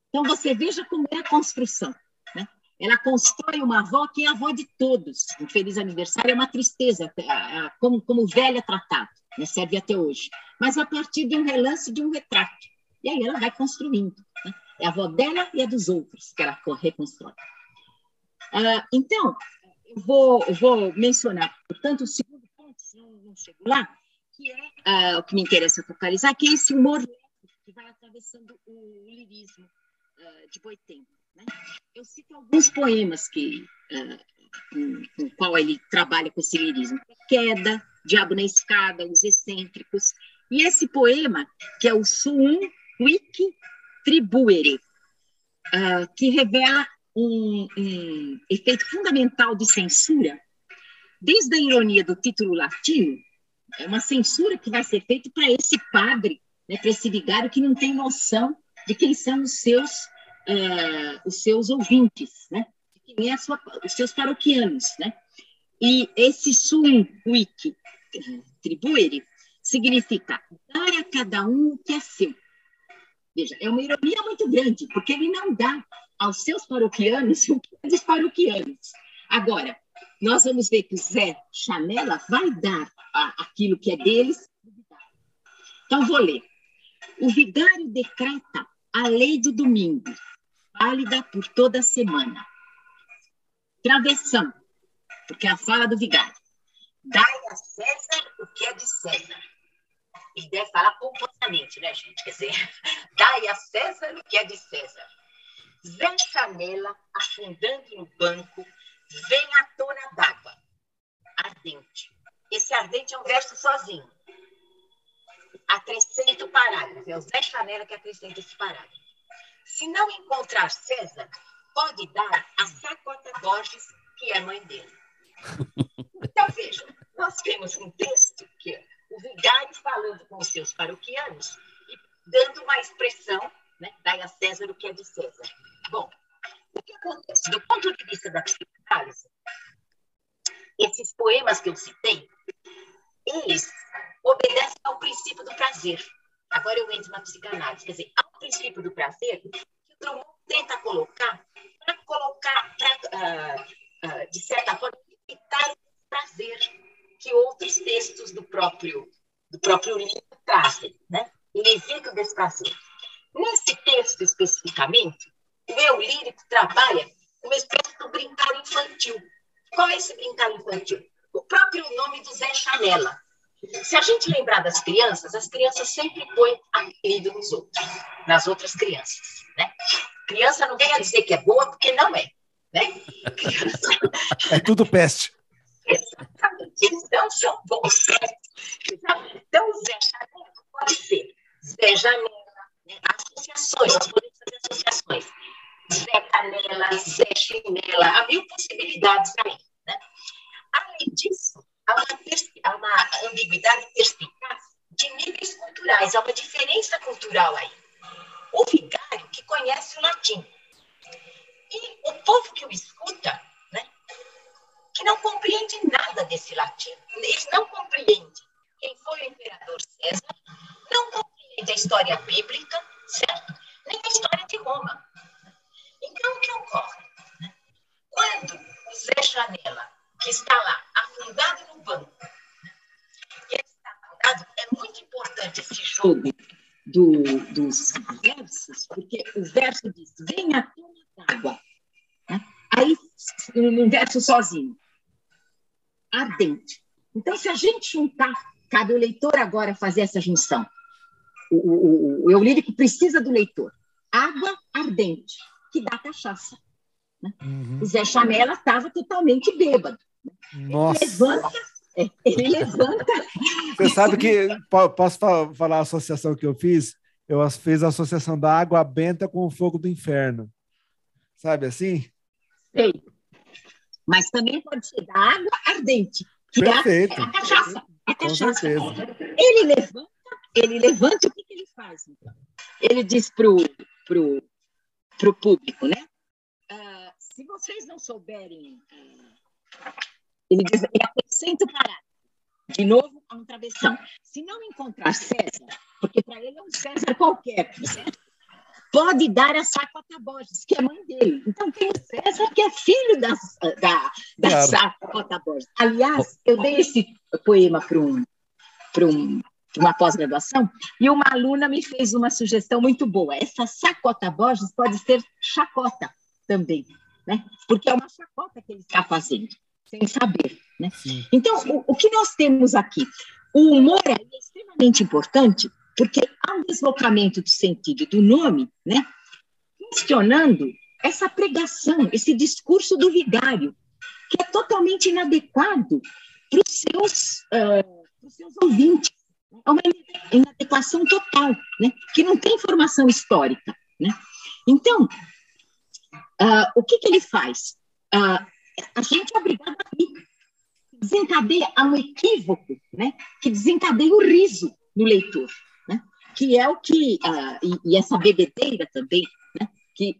Então, você veja como é a construção. Né? Ela constrói uma avó que é a avó de todos. Um feliz aniversário é uma tristeza, é, é, como, como velha tratado, né? serve até hoje. Mas a partir de um relance, de um retrato. E aí ela vai construindo. Né? É a avó dela e a dos outros que ela reconstrói. Uh, então, eu vou, eu vou mencionar, portanto, o segundo senão não chego lá, que é uh, o que me interessa focalizar, que é esse humor que vai atravessando o lirismo uh, de Boitempo. Né? Eu cito alguns poemas que, uh, com, com o qual ele trabalha com esse lirismo. Queda, Diabo na Escada, Os Excêntricos. E esse poema, que é o Suum Wiki Tribuere, uh, que revela um, um efeito fundamental de censura, desde a ironia do título latino, é uma censura que vai ser feita para esse padre, né, para esse vigário que não tem noção de quem são os seus, uh, os seus ouvintes, né? de quem é sua, os seus paroquianos. Né? E esse sum wiki tribuere significa dar a cada um o que é seu. Veja, é uma ironia muito grande, porque ele não dá aos seus paroquianos *laughs* o que é dos paroquianos. Agora, nós vamos ver que Zé Chanela vai dar aquilo que é deles. Então, vou ler. O vigário decreta a lei do domingo, válida por toda a semana. Travessão, porque é a fala do vigário. Dai a César o que é de César. Ele deve falar pomposamente, né, gente? Quer dizer, *laughs* dai a César o que é de César. Zé Chanela, afundando no banco, vem à tona d'água, ardente. Esse ardente é um verso sozinho. Acrescenta o parágrafo. É o Zé Chanela que acrescenta esse parágrafo. Se não encontrar César, pode dar a Sacota Borges, que é mãe dele. Então, vejam, nós temos um texto que é o vigário falando com os seus paroquianos e dando uma expressão, né, dai a César o que é de César. Bom, o que acontece? Do ponto de vista da psicanálise, esses poemas que eu citei, eles obedecem ao princípio do prazer. Agora eu entro na psicanálise. Quer dizer, um princípio do prazer que o Drummond tenta colocar para colocar, pra, uh, uh, de certa forma, limitar o prazer que outros textos do próprio, do próprio livro trazem. Né? Ele evita o desprazer. Nesse texto, especificamente, o eu lírico trabalha uma espécie de brincar infantil. Qual é esse brincar infantil? O próprio nome do Zé Chanela. Se a gente lembrar das crianças, as crianças sempre põem apelido nos outros, nas outras crianças. Né? Criança não vem a dizer que é boa, porque não é. Né? Criança... *laughs* É tudo peste. Exatamente. Eles não são bons. Então, o Zé Chanela pode ser Zé Janela, né? associações, nós podemos fazer associações. Zé Canela, Zé Chinela, há mil possibilidades aí. Né? Além disso, há uma, há uma ambiguidade perspicaz de níveis culturais, há uma diferença cultural aí. O vigário que conhece o latim. E o povo que o escuta, que não compreende nada desse latim. Eles não compreendem quem foi o imperador César, não compreende a história bíblica, certo? Nem a história de Roma. Então, o que ocorre? Quando o Zé Chanela, que está lá, afundado no banco, ele está afundado, é muito importante esse jogo do, dos versos, porque o verso diz: venha a toma d'água. Né? Aí, no verso sozinho, ardente. Então, se a gente juntar, cabe o leitor agora fazer essa junção. O, o, o, o eu lírico precisa do leitor. Água ardente, que dá cachaça. Né? Uhum. Zé Chamela estava totalmente bêbado. Nossa. Ele levanta, é, ele levanta. Você sabe que posso falar a associação que eu fiz? Eu fiz a associação da água benta com o fogo do inferno. Sabe assim? Sei. Mas também pode ser da água ardente. Que Perfeito. É a, cachaça. A cachaça. Com certeza. Ele levanta, ele levanta, o que, que ele faz? Então? Ele diz para o pro, pro público, né? Uh, se vocês não souberem, uh, ele diz, ele acrescenta parado. De novo, a um travessão. Se não encontrar César, porque para ele é um César qualquer, certo? pode dar a Sacota Borges, que é mãe dele. Então tem o César, que é filho da, da, da claro. Sacota Borges. Aliás, eu dei esse poema para um, um, uma pós-graduação e uma aluna me fez uma sugestão muito boa. Essa Sacota Borges pode ser chacota também, né? porque é uma chacota que ele está fazendo, sem saber. Né? Então, o, o que nós temos aqui? O humor é extremamente importante porque há um deslocamento do sentido do nome, né? questionando essa pregação, esse discurso do vigário, que é totalmente inadequado para os seus, uh, seus ouvintes. É uma inadequação total, né? que não tem informação histórica. Né? Então, uh, o que, que ele faz? Uh, a gente é obrigado a rir. Desencadeia um equívoco né? que desencadeia o riso no leitor que é o que, uh, e, e, essa bebedeira também, né, que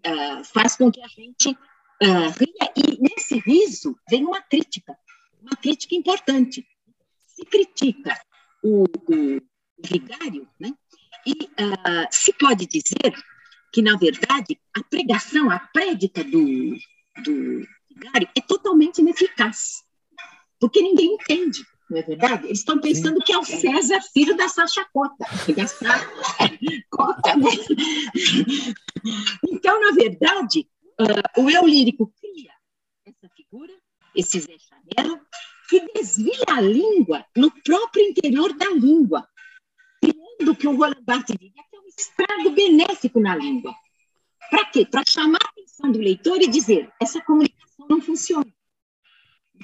faz com que a gente ria. E nesse riso vem uma crítica, uma crítica importante. Se critica o, o vigário, né, e se pode dizer que, na verdade, a pregação, a prédica do, do vigário é totalmente ineficaz, porque ninguém entende não é verdade? Eles estão pensando Sim. que é o César, filho da Sacha Cota. *laughs* Cota. Né? Então, na verdade, uh, o eu lírico cria essa figura, esse Zé Chanela, que desvia a língua no próprio interior da língua, criando que o Roland Barthes diria que é um estrago benéfico na língua. Para quê? Para chamar a atenção do leitor e dizer: essa comunicação não funciona.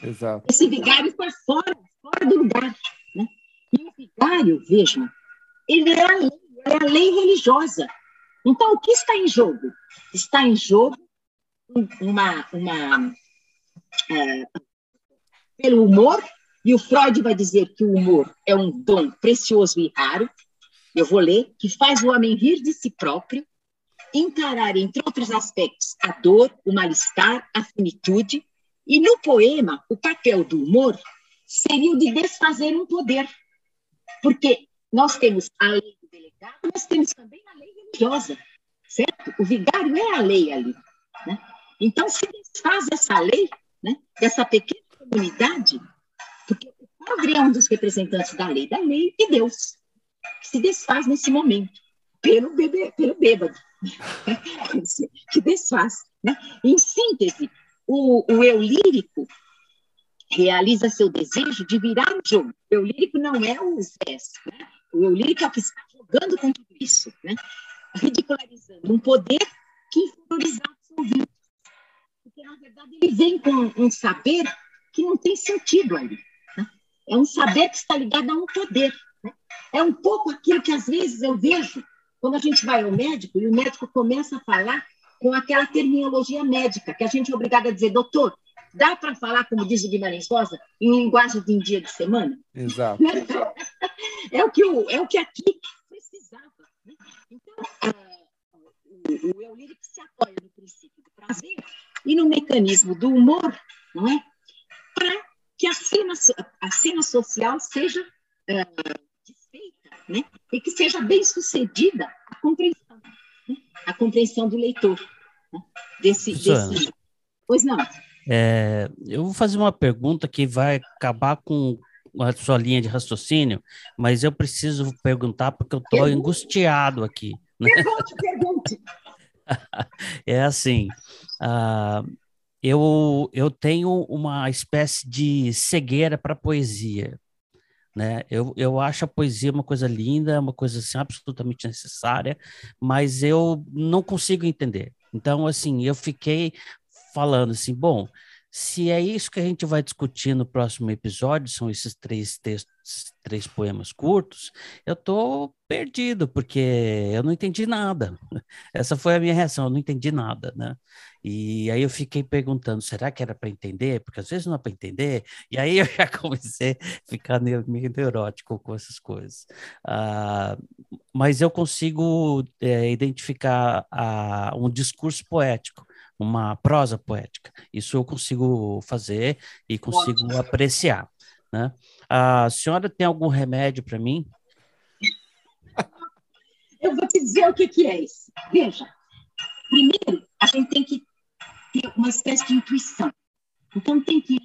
Exato. Esse vigário está fora fora do lugar. Né? E o vigário, vejam, ele é a lei, é a lei religiosa. Então, o que está em jogo? Está em jogo uma, uma é, pelo humor, e o Freud vai dizer que o humor é um dom precioso e raro, eu vou ler, que faz o homem rir de si próprio, encarar, entre outros aspectos, a dor, o mal-estar, a finitude, e no poema, o papel do humor seria o de desfazer um poder. Porque nós temos a lei do delegado, mas temos também a lei religiosa, certo? O vigário é a lei ali. Né? Então, se desfaz essa lei, né, dessa pequena comunidade, porque o padre é um dos representantes da lei, da lei de Deus, que se desfaz nesse momento, pelo, bebê, pelo bêbado, *laughs* que desfaz. Né? Em síntese, o, o eu lírico realiza seu desejo de virar o jogo. O eu lírico não é o Zé, né? o eu lírico é o que está jogando com tudo isso, né? ridicularizando um poder que inferiorizava os ouvintes. Porque, na verdade, ele vem com um saber que não tem sentido ali. Né? É um saber que está ligado a um poder. Né? É um pouco aquilo que, às vezes, eu vejo quando a gente vai ao médico e o médico começa a falar com aquela terminologia médica, que a gente é obrigado a dizer, doutor, Dá para falar, como diz o Guimarães Rosa, em linguagem de um dia de semana? Exato. *laughs* É o que, o, é o que aqui precisava. Né? Então, uh, o, o eu lírico se apoia no princípio do prazer e no mecanismo do humor, não é? Para social seja uh, desfeita, né? E que seja bem sucedida a compreensão, né? a compreensão do leitor né? desse, desse... Pois não. É, eu vou fazer uma pergunta que vai acabar com a sua linha de raciocínio, mas eu preciso perguntar porque eu estou angustiado aqui. Né? Pergunte, pergunte. *laughs* é assim, uh, eu, eu tenho uma espécie de cegueira para poesia. Né? Eu, eu acho a poesia uma coisa linda, uma coisa assim, absolutamente necessária, mas eu não consigo entender. Então, assim, eu fiquei falando assim, bom, se é isso que a gente vai discutir no próximo episódio, são esses três textos, três poemas curtos, eu estou perdido, porque eu não entendi nada. *laughs* Essa foi a minha reação, eu não entendi nada, né? E aí eu fiquei perguntando, será que era para entender? Porque às vezes não é para entender. E aí eu *laughs* já comecei a ficar meio neurótico com essas coisas. Uh, mas eu consigo é, identificar uh, um discurso poético uma prosa poética. Isso eu consigo fazer e consigo apreciar. Né? A senhora tem algum remédio para mim? Eu vou te dizer o que, que é isso. Veja, primeiro, a gente tem que ter uma espécie de intuição. Então, tem que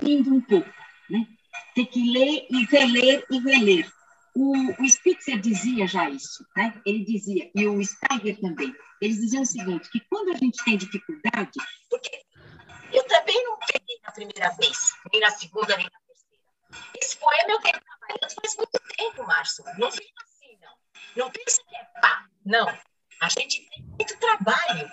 lendo um pouco. Né? Tem que ler e reler e reler. O, o Spitzer dizia já isso, né? ele dizia, e o Steiger também, eles diziam o seguinte, que quando a gente tem dificuldade, porque eu também não peguei na primeira vez, nem na segunda, nem na terceira. Esse poema eu tenho trabalhando faz muito tempo, Márcio. Não fica assim, não. Não pensa que é pá, não. A gente tem muito trabalho.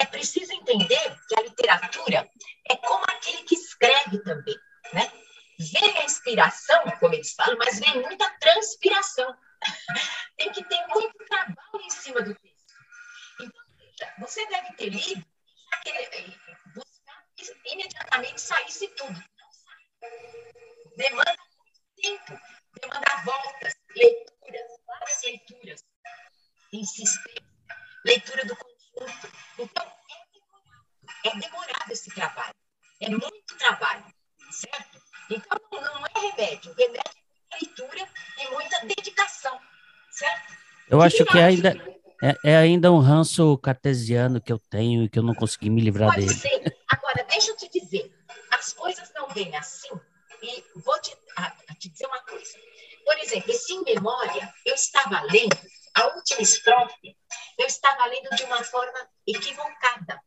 É preciso entender que a literatura é como aquele que escreve também, né? Vem a inspiração, como eles falam, mas vem muita transpiração. *laughs* tem que ter muito trabalho em cima do texto. Você deve ter lido buscar imediatamente saísse tudo. Demanda tempo, demanda voltas, leituras, várias leituras, insistência, leitura do. Então, é demorado, esse trabalho. É muito trabalho, certo? Então, não é remédio. O remédio é leitura e muita dedicação, certo? Eu acho que ainda é, é, ainda um ranço cartesiano que eu tenho e que eu não consegui me livrar Pode dele. Ser. Agora, deixa eu te dizer, as coisas não vêm assim. E vou te, a, a te dizer uma coisa. Por exemplo, esse em memória, eu estava lendo, a última estrofe, eu estava lendo de uma forma equivocada.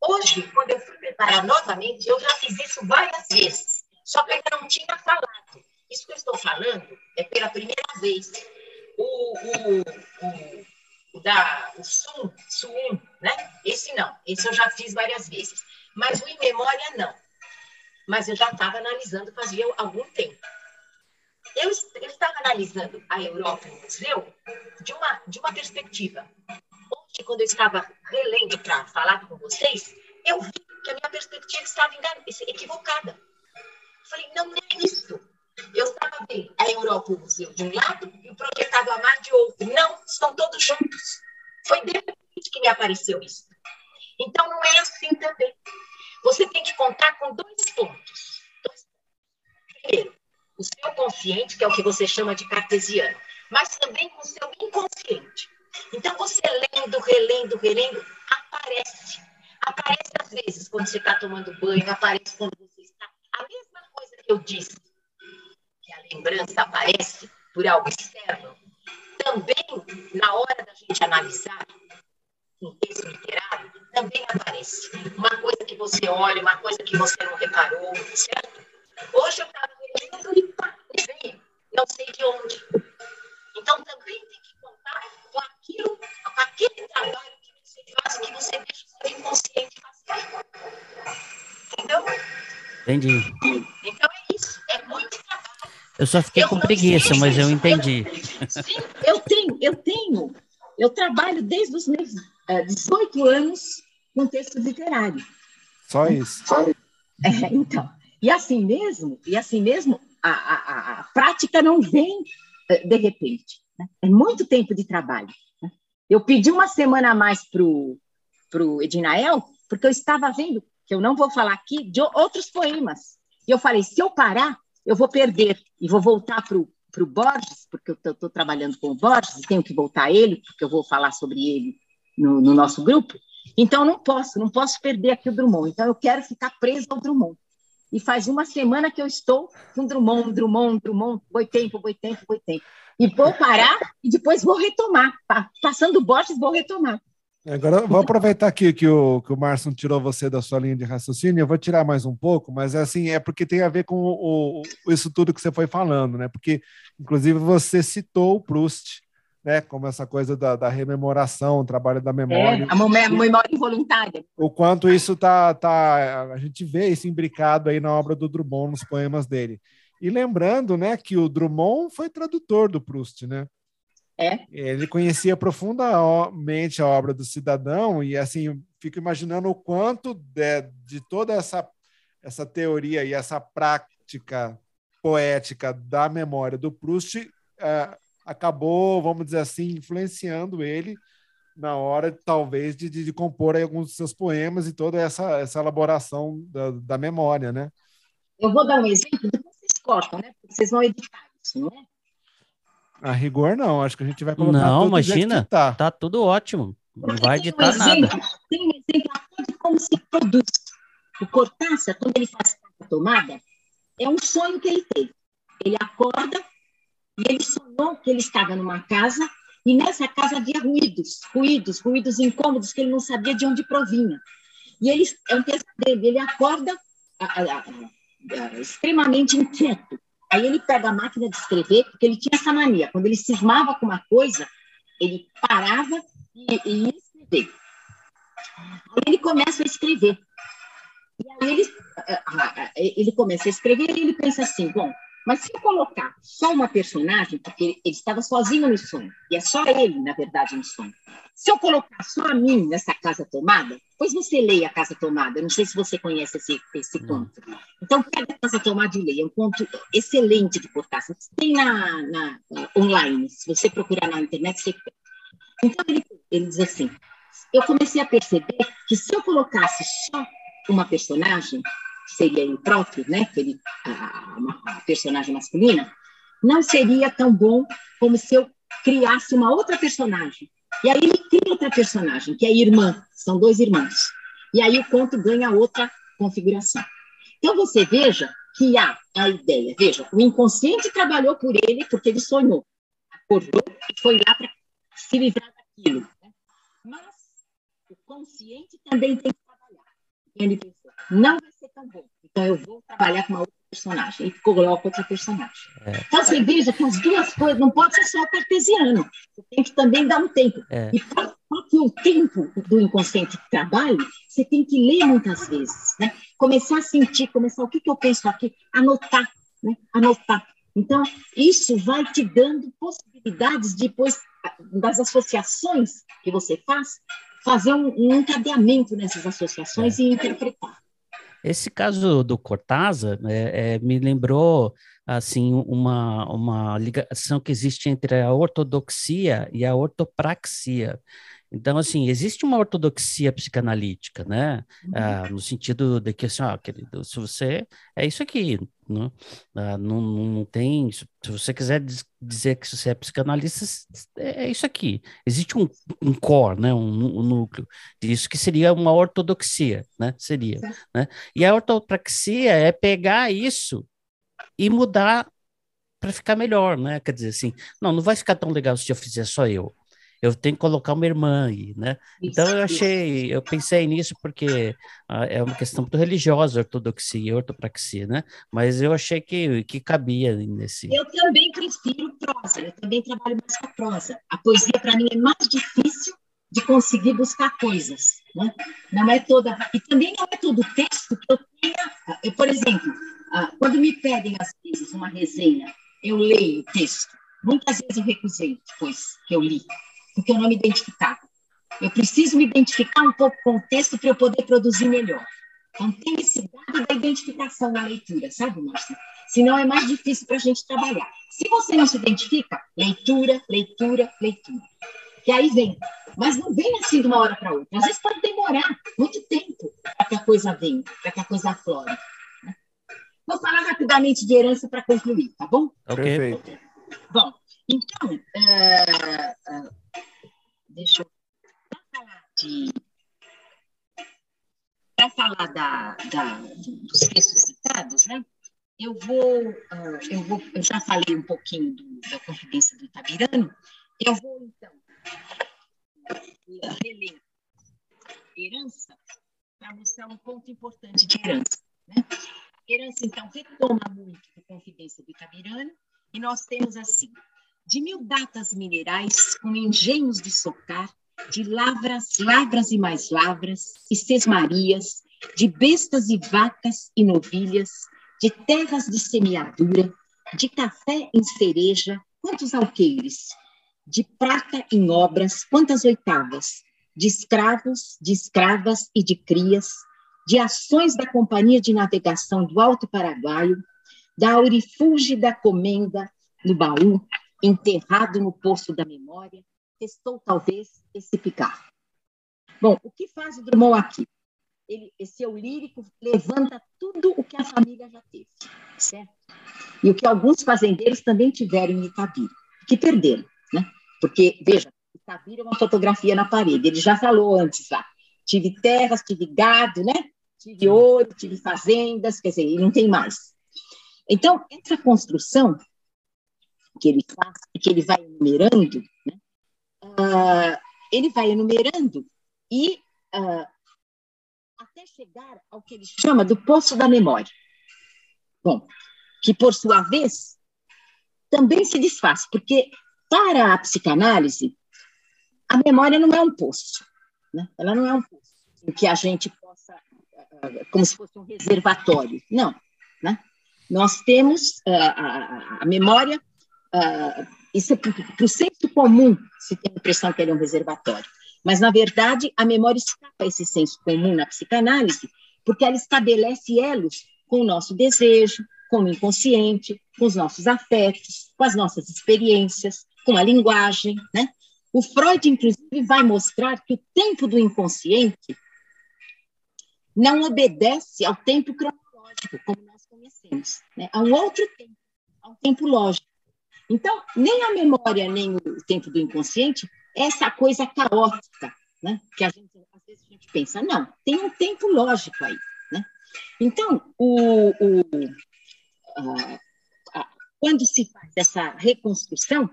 Hoje, quando eu fui preparar novamente, eu já fiz isso várias vezes, só que eu ainda não tinha falado. Isso que eu estou falando é pela primeira vez. O, o, o o da o né? Esse não, esse eu já fiz várias vezes. Mas o em memória não. Mas eu já estava analisando fazia algum tempo. Eu, eu estava analisando a Europa no museu de uma, de uma perspectiva. Ontem, quando eu estava relendo para falar com vocês, eu vi que a minha perspectiva estava equivocada. Falei, não é isso. Eu estava vendo a Europa e o museu de um lado e o projetado Amar de outro. Não, estão todos juntos. Foi de repente que me apareceu isso. Então, não é assim também. Você tem que contar com dois pontos. Primeiro, o seu consciente, que é o que você chama de cartesiano, mas também com o seu inconsciente. Então, você lendo, relendo, relendo, aparece. Aparece às vezes quando você está tomando banho, aparece quando você está. A mesma coisa que eu disse que a lembrança aparece por algo externo, também, na hora da gente analisar um texto literário, também aparece. Uma coisa que você olha, uma coisa que você não reparou, certo? Hoje eu estava e veio, não sei de onde. Então, também tem que contar com aquilo, com aquele trabalho que você faz, que você deixa o seu inconsciente fazer. Entendeu? Entendi. Então, é isso. É muito eu só fiquei eu com preguiça, sei, mas eu entendi. Eu, *laughs* sim, eu tenho, eu tenho, eu trabalho desde os meus uh, eh, 18 anos com texto literário. Só isso. É, então, e assim mesmo, e assim mesmo, a, a, a prática não vem uh, de repente. Né? É muito tempo de trabalho. Né? Eu pedi uma semana a mais para o Edinael, porque eu estava vendo, que eu não vou falar aqui, de outros poemas. E eu falei, se eu parar, eu vou perder e vou voltar para o Borges, porque eu estou trabalhando com o Borges, e tenho que voltar a ele, porque eu vou falar sobre ele no, no nosso grupo. Então, não posso, não posso perder aqui o Drummond. Então, eu quero ficar preso ao Drummond. E faz uma semana que eu estou com Drummond, Drummond, Drummond, boi tempo, boi tempo, boi tempo. E vou parar e depois vou retomar. Passando Borges, vou retomar. Agora, vou aproveitar aqui que o, que o Márcio tirou você da sua linha de raciocínio, eu vou tirar mais um pouco, mas é assim, é porque tem a ver com o, o, isso tudo que você foi falando, né? Porque, inclusive, você citou o Proust, né? Como essa coisa da, da rememoração, o trabalho da memória. É, a memória involuntária. O quanto isso tá, tá. A gente vê isso imbricado aí na obra do Drummond, nos poemas dele. E lembrando, né, que o Drummond foi tradutor do Proust, né? É. Ele conhecia profundamente a obra do cidadão e assim fico imaginando o quanto de, de toda essa essa teoria e essa prática poética da memória do Proust é, acabou, vamos dizer assim, influenciando ele na hora, talvez, de, de, de compor alguns dos seus poemas e toda essa, essa elaboração da, da memória, né? Eu vou dar um exemplo, depois vocês cortam, né? Porque vocês vão editar isso, não é? A rigor, não. Acho que a gente vai colocar Não, imagina. Tá. tá tudo ótimo. Não vai editar um nada. Tem um exemplo de como se produz. O Cortázar, quando ele faz a tomada, é um sonho que ele teve. Ele acorda e ele sonhou que ele estava numa casa e nessa casa havia ruídos, ruídos, ruídos incômodos que ele não sabia de onde provinha. E ele é um pesadelo. Ele acorda a, a, a, extremamente inquieto. Aí ele pega a máquina de escrever, porque ele tinha essa mania. Quando ele cismava com uma coisa, ele parava e, e ia escrever. Aí ele começa a escrever. E aí ele, ele começa a escrever e ele pensa assim, bom, mas se eu colocar só uma personagem, porque ele estava sozinho no sonho, e é só ele, na verdade, no sonho. Se eu colocar só a mim nessa casa tomada, pois você leia a Casa Tomada, não sei se você conhece esse, esse conto. Então, pega a Casa Tomada e leia, é um conto excelente de Cortázar. Tem na, na, online, se você procurar na internet, você pega. Então, ele, ele diz assim, eu comecei a perceber que se eu colocasse só uma personagem, seria ele próprio, né, ele, a, a personagem masculina, não seria tão bom como se eu criasse uma outra personagem. E aí ele cria outra personagem, que é a irmã, são dois irmãos. E aí o conto ganha outra configuração. Então você veja que há a ideia, veja, o inconsciente trabalhou por ele porque ele sonhou, acordou e foi lá para se livrar daquilo. Né? Mas o consciente também tem que trabalhar. Ele pensou, não vai bom. Então eu vou trabalhar com uma outra personagem e coloco outra personagem. É. Então você veja que as duas coisas não pode ser só cartesiano. Você tem que também dar um tempo. É. E para que o tempo do inconsciente trabalhe, você tem que ler muitas vezes, né? Começar a sentir, começar o que, que eu penso aqui, anotar, né? Anotar. Então, isso vai te dando possibilidades depois das associações que você faz, fazer um, um encadeamento nessas associações é. e interpretar. Esse caso do Cortázar é, é, me lembrou assim uma, uma ligação que existe entre a ortodoxia e a ortopraxia. Então, assim, existe uma ortodoxia psicanalítica, né? Uhum. Ah, no sentido de que, assim, ó, querido, se você. É isso aqui, né? Ah, não, não tem. Se você quiser dizer que você é psicanalista, é, é isso aqui. Existe um, um core, né? Um, um, núcleo disso que seria uma ortodoxia, né? Seria. Né? E a ortopraxia é pegar isso e mudar para ficar melhor, né? Quer dizer assim, não, não vai ficar tão legal se eu fizer só eu eu tenho que colocar uma irmã aí, né? Então eu achei, eu pensei nisso porque ah, é uma questão muito religiosa, ortodoxia e ortopraxia, né? Mas eu achei que, que cabia nesse. Eu também prefiro prosa, eu também trabalho mais com a prosa. A poesia, para mim, é mais difícil de conseguir buscar coisas, né? Não é toda. E também não é todo texto que eu tenha. Eu, por exemplo, ah, quando me pedem, às vezes, uma resenha, eu leio o texto. Muitas vezes eu recusei depois que eu li porque eu não me identificava. Eu preciso me identificar um pouco com o texto para eu poder produzir melhor. Então, tem esse dado da identificação na leitura, sabe, Márcia? Senão é mais difícil para a gente trabalhar. Se você não se identifica, leitura, leitura, leitura. Que aí vem. Mas não vem assim de uma hora para outra. Às vezes pode demorar muito tempo para que a coisa venha, para que a coisa aflore. Né? Vou falar rapidamente de herança para concluir, tá bom? Ok. Perfeito. Bom, então, uh, uh, deixa eu falar de para falar da, dos textos citados, né? Eu vou, uh, eu vou, eu já falei um pouquinho do, da Confidência do Itabirano, eu vou então reler herança para mostrar um ponto importante de herança. Né? Herança, então, retoma muito a Confidência do Itabirano, e nós temos assim, de mil datas minerais com engenhos de socar, de lavras, lavras e mais lavras, e sesmarias, de bestas e vacas e novilhas, de terras de semeadura, de café em cereja, quantos alqueires, de prata em obras, quantas oitavas, de escravos, de escravas e de crias, de ações da Companhia de Navegação do Alto Paraguaio, da aurifúlgida comenda no baú, enterrado no poço da memória, testou talvez esse picar. Bom, o que faz o Drummond aqui? Ele, esse eu lírico levanta tudo o que a família já teve, certo? E o que alguns fazendeiros também tiveram em Itabira, que perderam, né? Porque, veja, Itabira é uma fotografia na parede, ele já falou antes lá, tive terras, tive gado, né? Tive ouro, tive fazendas, quer dizer, e não tem mais. Então, essa construção que ele faz, que ele vai enumerando, né? uh, ele vai enumerando e uh, até chegar ao que ele chama do poço da memória. Bom, que por sua vez também se desfaz, porque para a psicanálise a memória não é um poço, né? Ela não é um poço em que a gente possa, ah, como se fosse um reservatório. Não, né? Nós temos a, a, a memória uh, isso é para o senso comum se tem a impressão que ele é um reservatório. Mas, na verdade, a memória escapa a esse senso comum na psicanálise, porque ela estabelece elos com o nosso desejo, com o inconsciente, com os nossos afetos, com as nossas experiências, com a linguagem. Né? O Freud, inclusive, vai mostrar que o tempo do inconsciente não obedece ao tempo cronológico, como nós conhecemos. Né? Há um outro tempo, um tempo lógico. Então, nem a memória, nem o tempo do inconsciente essa coisa caótica, né? que a gente, às vezes a gente pensa, não, tem um tempo lógico aí. Né? Então, o, o a, a, quando se faz essa reconstrução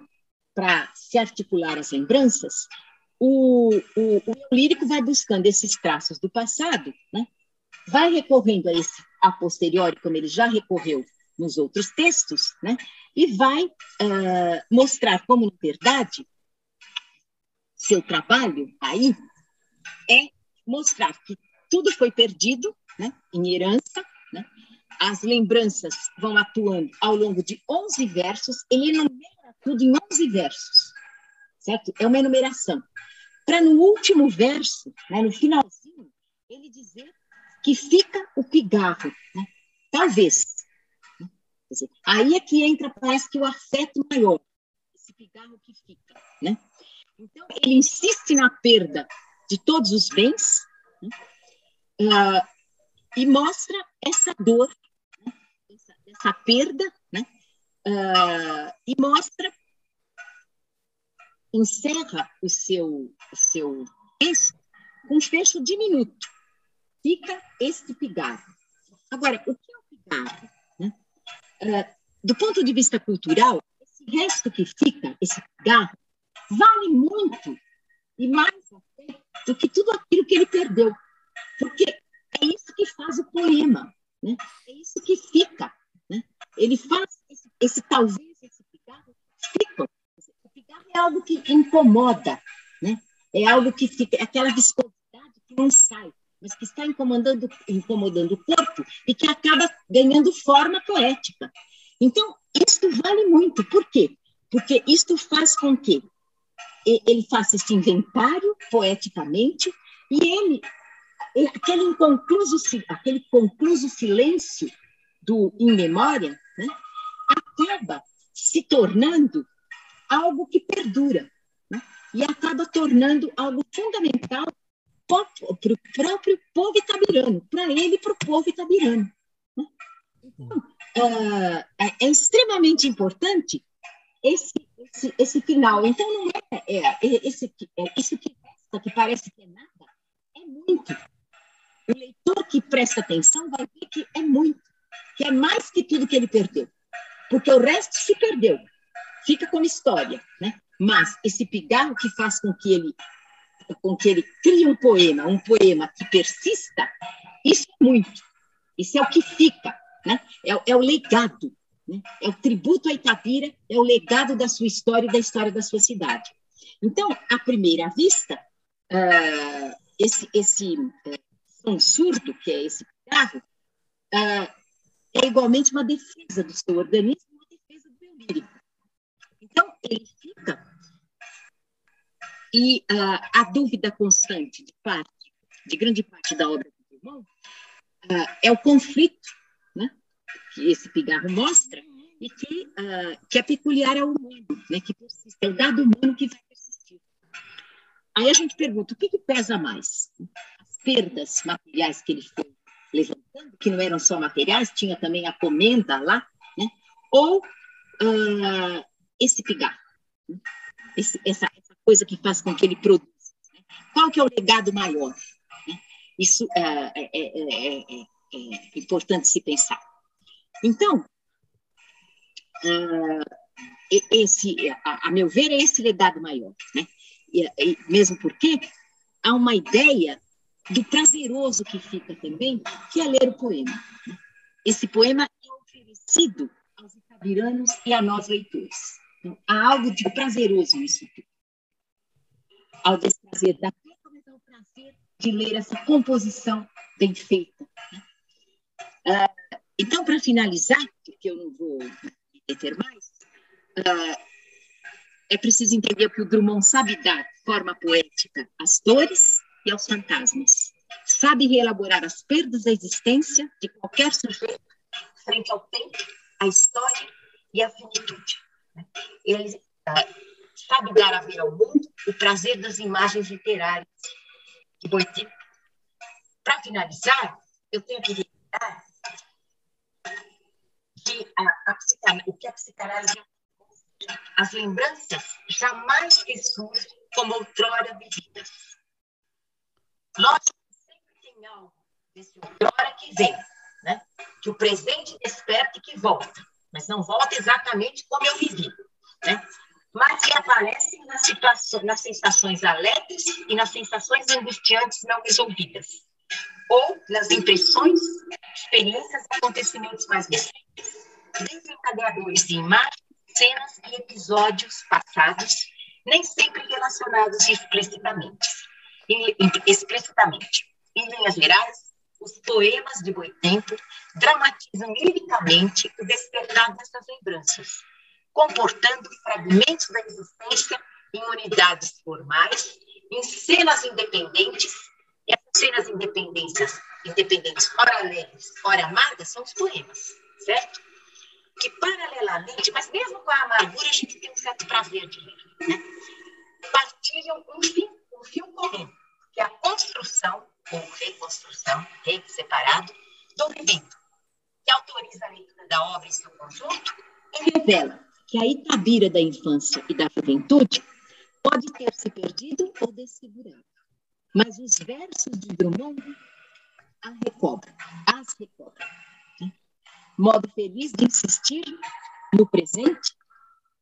para se articular as lembranças, o, o, o lírico vai buscando esses traços do passado, né? vai recorrendo a esse a posteriori, como ele já recorreu nos outros textos, né? e vai uh, mostrar como, na verdade, seu trabalho aí é mostrar que tudo foi perdido né, em herança, né? as lembranças vão atuando ao longo de 11 versos, ele enumera tudo em 11 versos, certo? É uma enumeração. Para no último verso, né, no finalzinho, ele dizer que fica o pigarro, né? talvez, dizer, aí é que entra, parece que o afeto maior, esse pigarro que fica, né? Então, ele insiste na perda de todos os bens né? uh, e mostra essa dor, né? essa, essa, perda, né? Uh, e mostra, encerra o seu, o seu texto com um fecho diminuto. Fica este pigarro. Agora, o que é o pigarro? uh, do ponto de vista cultural, esse resto que fica, esse cigarro, vale muito e mais do que tudo aquilo que ele perdeu. Porque é isso que faz o poema, né? é isso que fica. Né? Ele faz esse, esse talvez, esse cigarro, fica. O cigarro é algo que incomoda, né? é algo que fica, é aquela viscosidade que não sai mas que está incomodando, incomodando o corpo e que acaba ganhando forma poética. Então, isto vale muito. Por quê? Porque isto faz com que ele faça esse inventário poeticamente e ele, aquele inconcluso, aquele concluso silêncio do in memória, né, acaba se tornando algo que perdura né, e acaba tornando algo fundamental para o próprio povo itabirano, para ele e para o povo itabirano. Né? uh, é, extremamente importante esse, esse, esse final. Então, não é, é, é esse, é, isso que resta, que parece ter nada, é muito. O leitor que presta atenção vai ver que é muito, que é mais que tudo que ele perdeu. Porque o resto se perdeu, fica como história, né? Mas esse pigarro que faz com que ele com que ele crie um poema, um poema que persista, isso é muito. Isso é o que fica, né? é, é o legado. Né? É o tributo a Itapira, é o legado da sua história e da história da sua cidade. Então, à primeira vista, uh, esse, esse som surdo, que é esse pigarro, uh, é igualmente uma defesa do seu organismo, uma defesa do meu lírico. Então, ele fica e uh, a dúvida constante de parte, de grande parte da obra do Drummond, uh, é o conflito que esse pigarro mostra e que, uh, que é peculiar ao humano, né, que persiste, é o dado humano que vai persistir. Aí a gente pergunta, o que, que pesa mais? As perdas materiais que ele foi levantando, que não eram só materiais, tinha também a comenda lá, né? ou esse pigarro? Né? Esse, essa, coisa que faz com que ele produza. Né? Qual que é o legado maior? Né? Isso é, é, é, é, importante se pensar. Então, esse, a, meu ver, é esse legado maior, né? E, mesmo porque há uma ideia do prazeroso que fica também, que é ler o poema. Né? Esse poema é oferecido aos itabiranos e a nós leitores. Então, há algo de prazeroso nisso tudo ao desprazer da mas ao prazer de ler essa composição bem feita. Uh, então, para finalizar, porque eu não vou deter mais, uh, é preciso entender que o Drummond sabe dar forma poética às dores e aos fantasmas. Sabe reelaborar as perdas da existência de qualquer sujeito frente ao tempo, à história e à finitude. Ele uh, sabe dar a ver ao mundo o prazer das imagens literárias de. Para finalizar, eu tenho que lembrar que a, a, o que a psicanálise as lembranças jamais ressurgem como outrora vividas. Lógico que sempre tem algo desse outrora que vem, né? que o presente desperta e que volta, mas não volta exatamente como eu vivi. Né? mas que aparecem nas, situações, nas sensações alegres e nas sensações angustiantes não resolvidas, ou nas impressões, experiências e acontecimentos mais recentes, desencadeadores de imagens, cenas e episódios passados, nem sempre relacionados explicitamente. Em, explicitamente. Em linhas gerais, os poemas de Boitempo dramatizam liricamente o despertar dessas lembranças, comportando fragmentos da existência em unidades formais, em cenas independentes. Cenas independentes, independentes, ora alegres, ora amargas, são os poemas, certo? Que paralelamente, mas mesmo com a amargura, a gente tem um certo prazer de ler, né? Partilham um fim, um fio comum, que é a construção ou reconstrução, rei separado, do vivido, que autoriza a leitura da obra em seu conjunto e revela que a Itabira da infância e da juventude pode ter se perdido ou desfigurado. Mas os versos de Drummond a recobram, as recobram. Né? Modo feliz de insistir no presente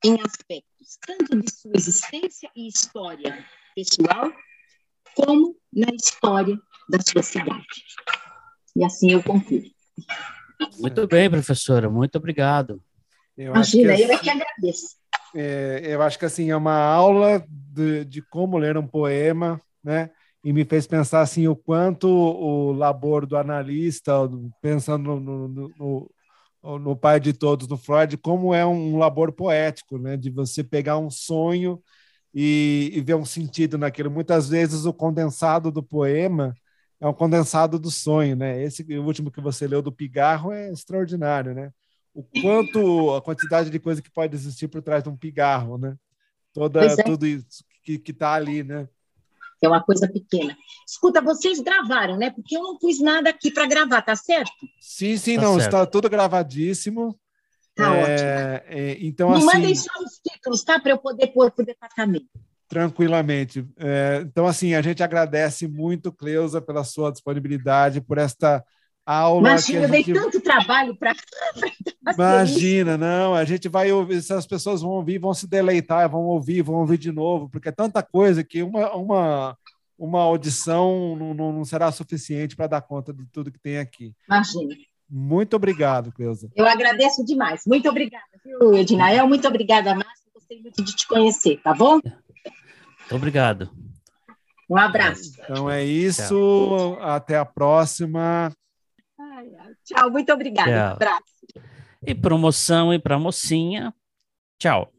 em aspectos tanto de sua existência e história pessoal, como na história da sua cidade. E assim eu concluo. Muito bem, professora, muito obrigado. Eu Imagina, que, eu é que agradeço. É, eu acho que assim é uma aula de, de como ler um poema, né? E me fez pensar assim o quanto o labor do analista, pensando no, no, no, no pai de todos, no Freud, como é um labor poético, né? De você pegar um sonho e, e ver um sentido naquilo. Muitas vezes o condensado do poema é um condensado do sonho, né? Esse último que você leu do Pigarro é extraordinário, né? o quanto a quantidade de coisa que pode existir por trás de um pigarro, né? Toda é. tudo isso que que tá ali, né? Que é uma coisa pequena. Escuta, vocês gravaram, né? Porque eu não pus nada aqui para gravar, tá certo? Sim, sim, tá não, certo. está tudo gravadíssimo. Tá é, ótimo. É, então, Me assim, mandem só os títulos, tá? Para eu poder pôr para o departamento. Tranquilamente. É, então, assim, a gente agradece muito, Cleusa, pela sua disponibilidade, por esta aula. Imagina, eu dei tanto trabalho para. *laughs* Imagina, não, a gente vai ouvir, as pessoas vão ouvir, vão se deleitar, vão ouvir, vão ouvir de novo, porque é tanta coisa que uma, uma, uma audição não, não, não será suficiente para dar conta de tudo que tem aqui. Imagina. Muito obrigado, Cleusa. Eu agradeço demais. Muito obrigada, viu, Edinael? Muito obrigada, Márcia. Gostei muito de te conhecer, tá bom? Muito obrigado. Um abraço. Então é isso. Tchau. Até a próxima. Ai, ai. Tchau, muito obrigada. Um abraço. E promoção e para mocinha. Tchau.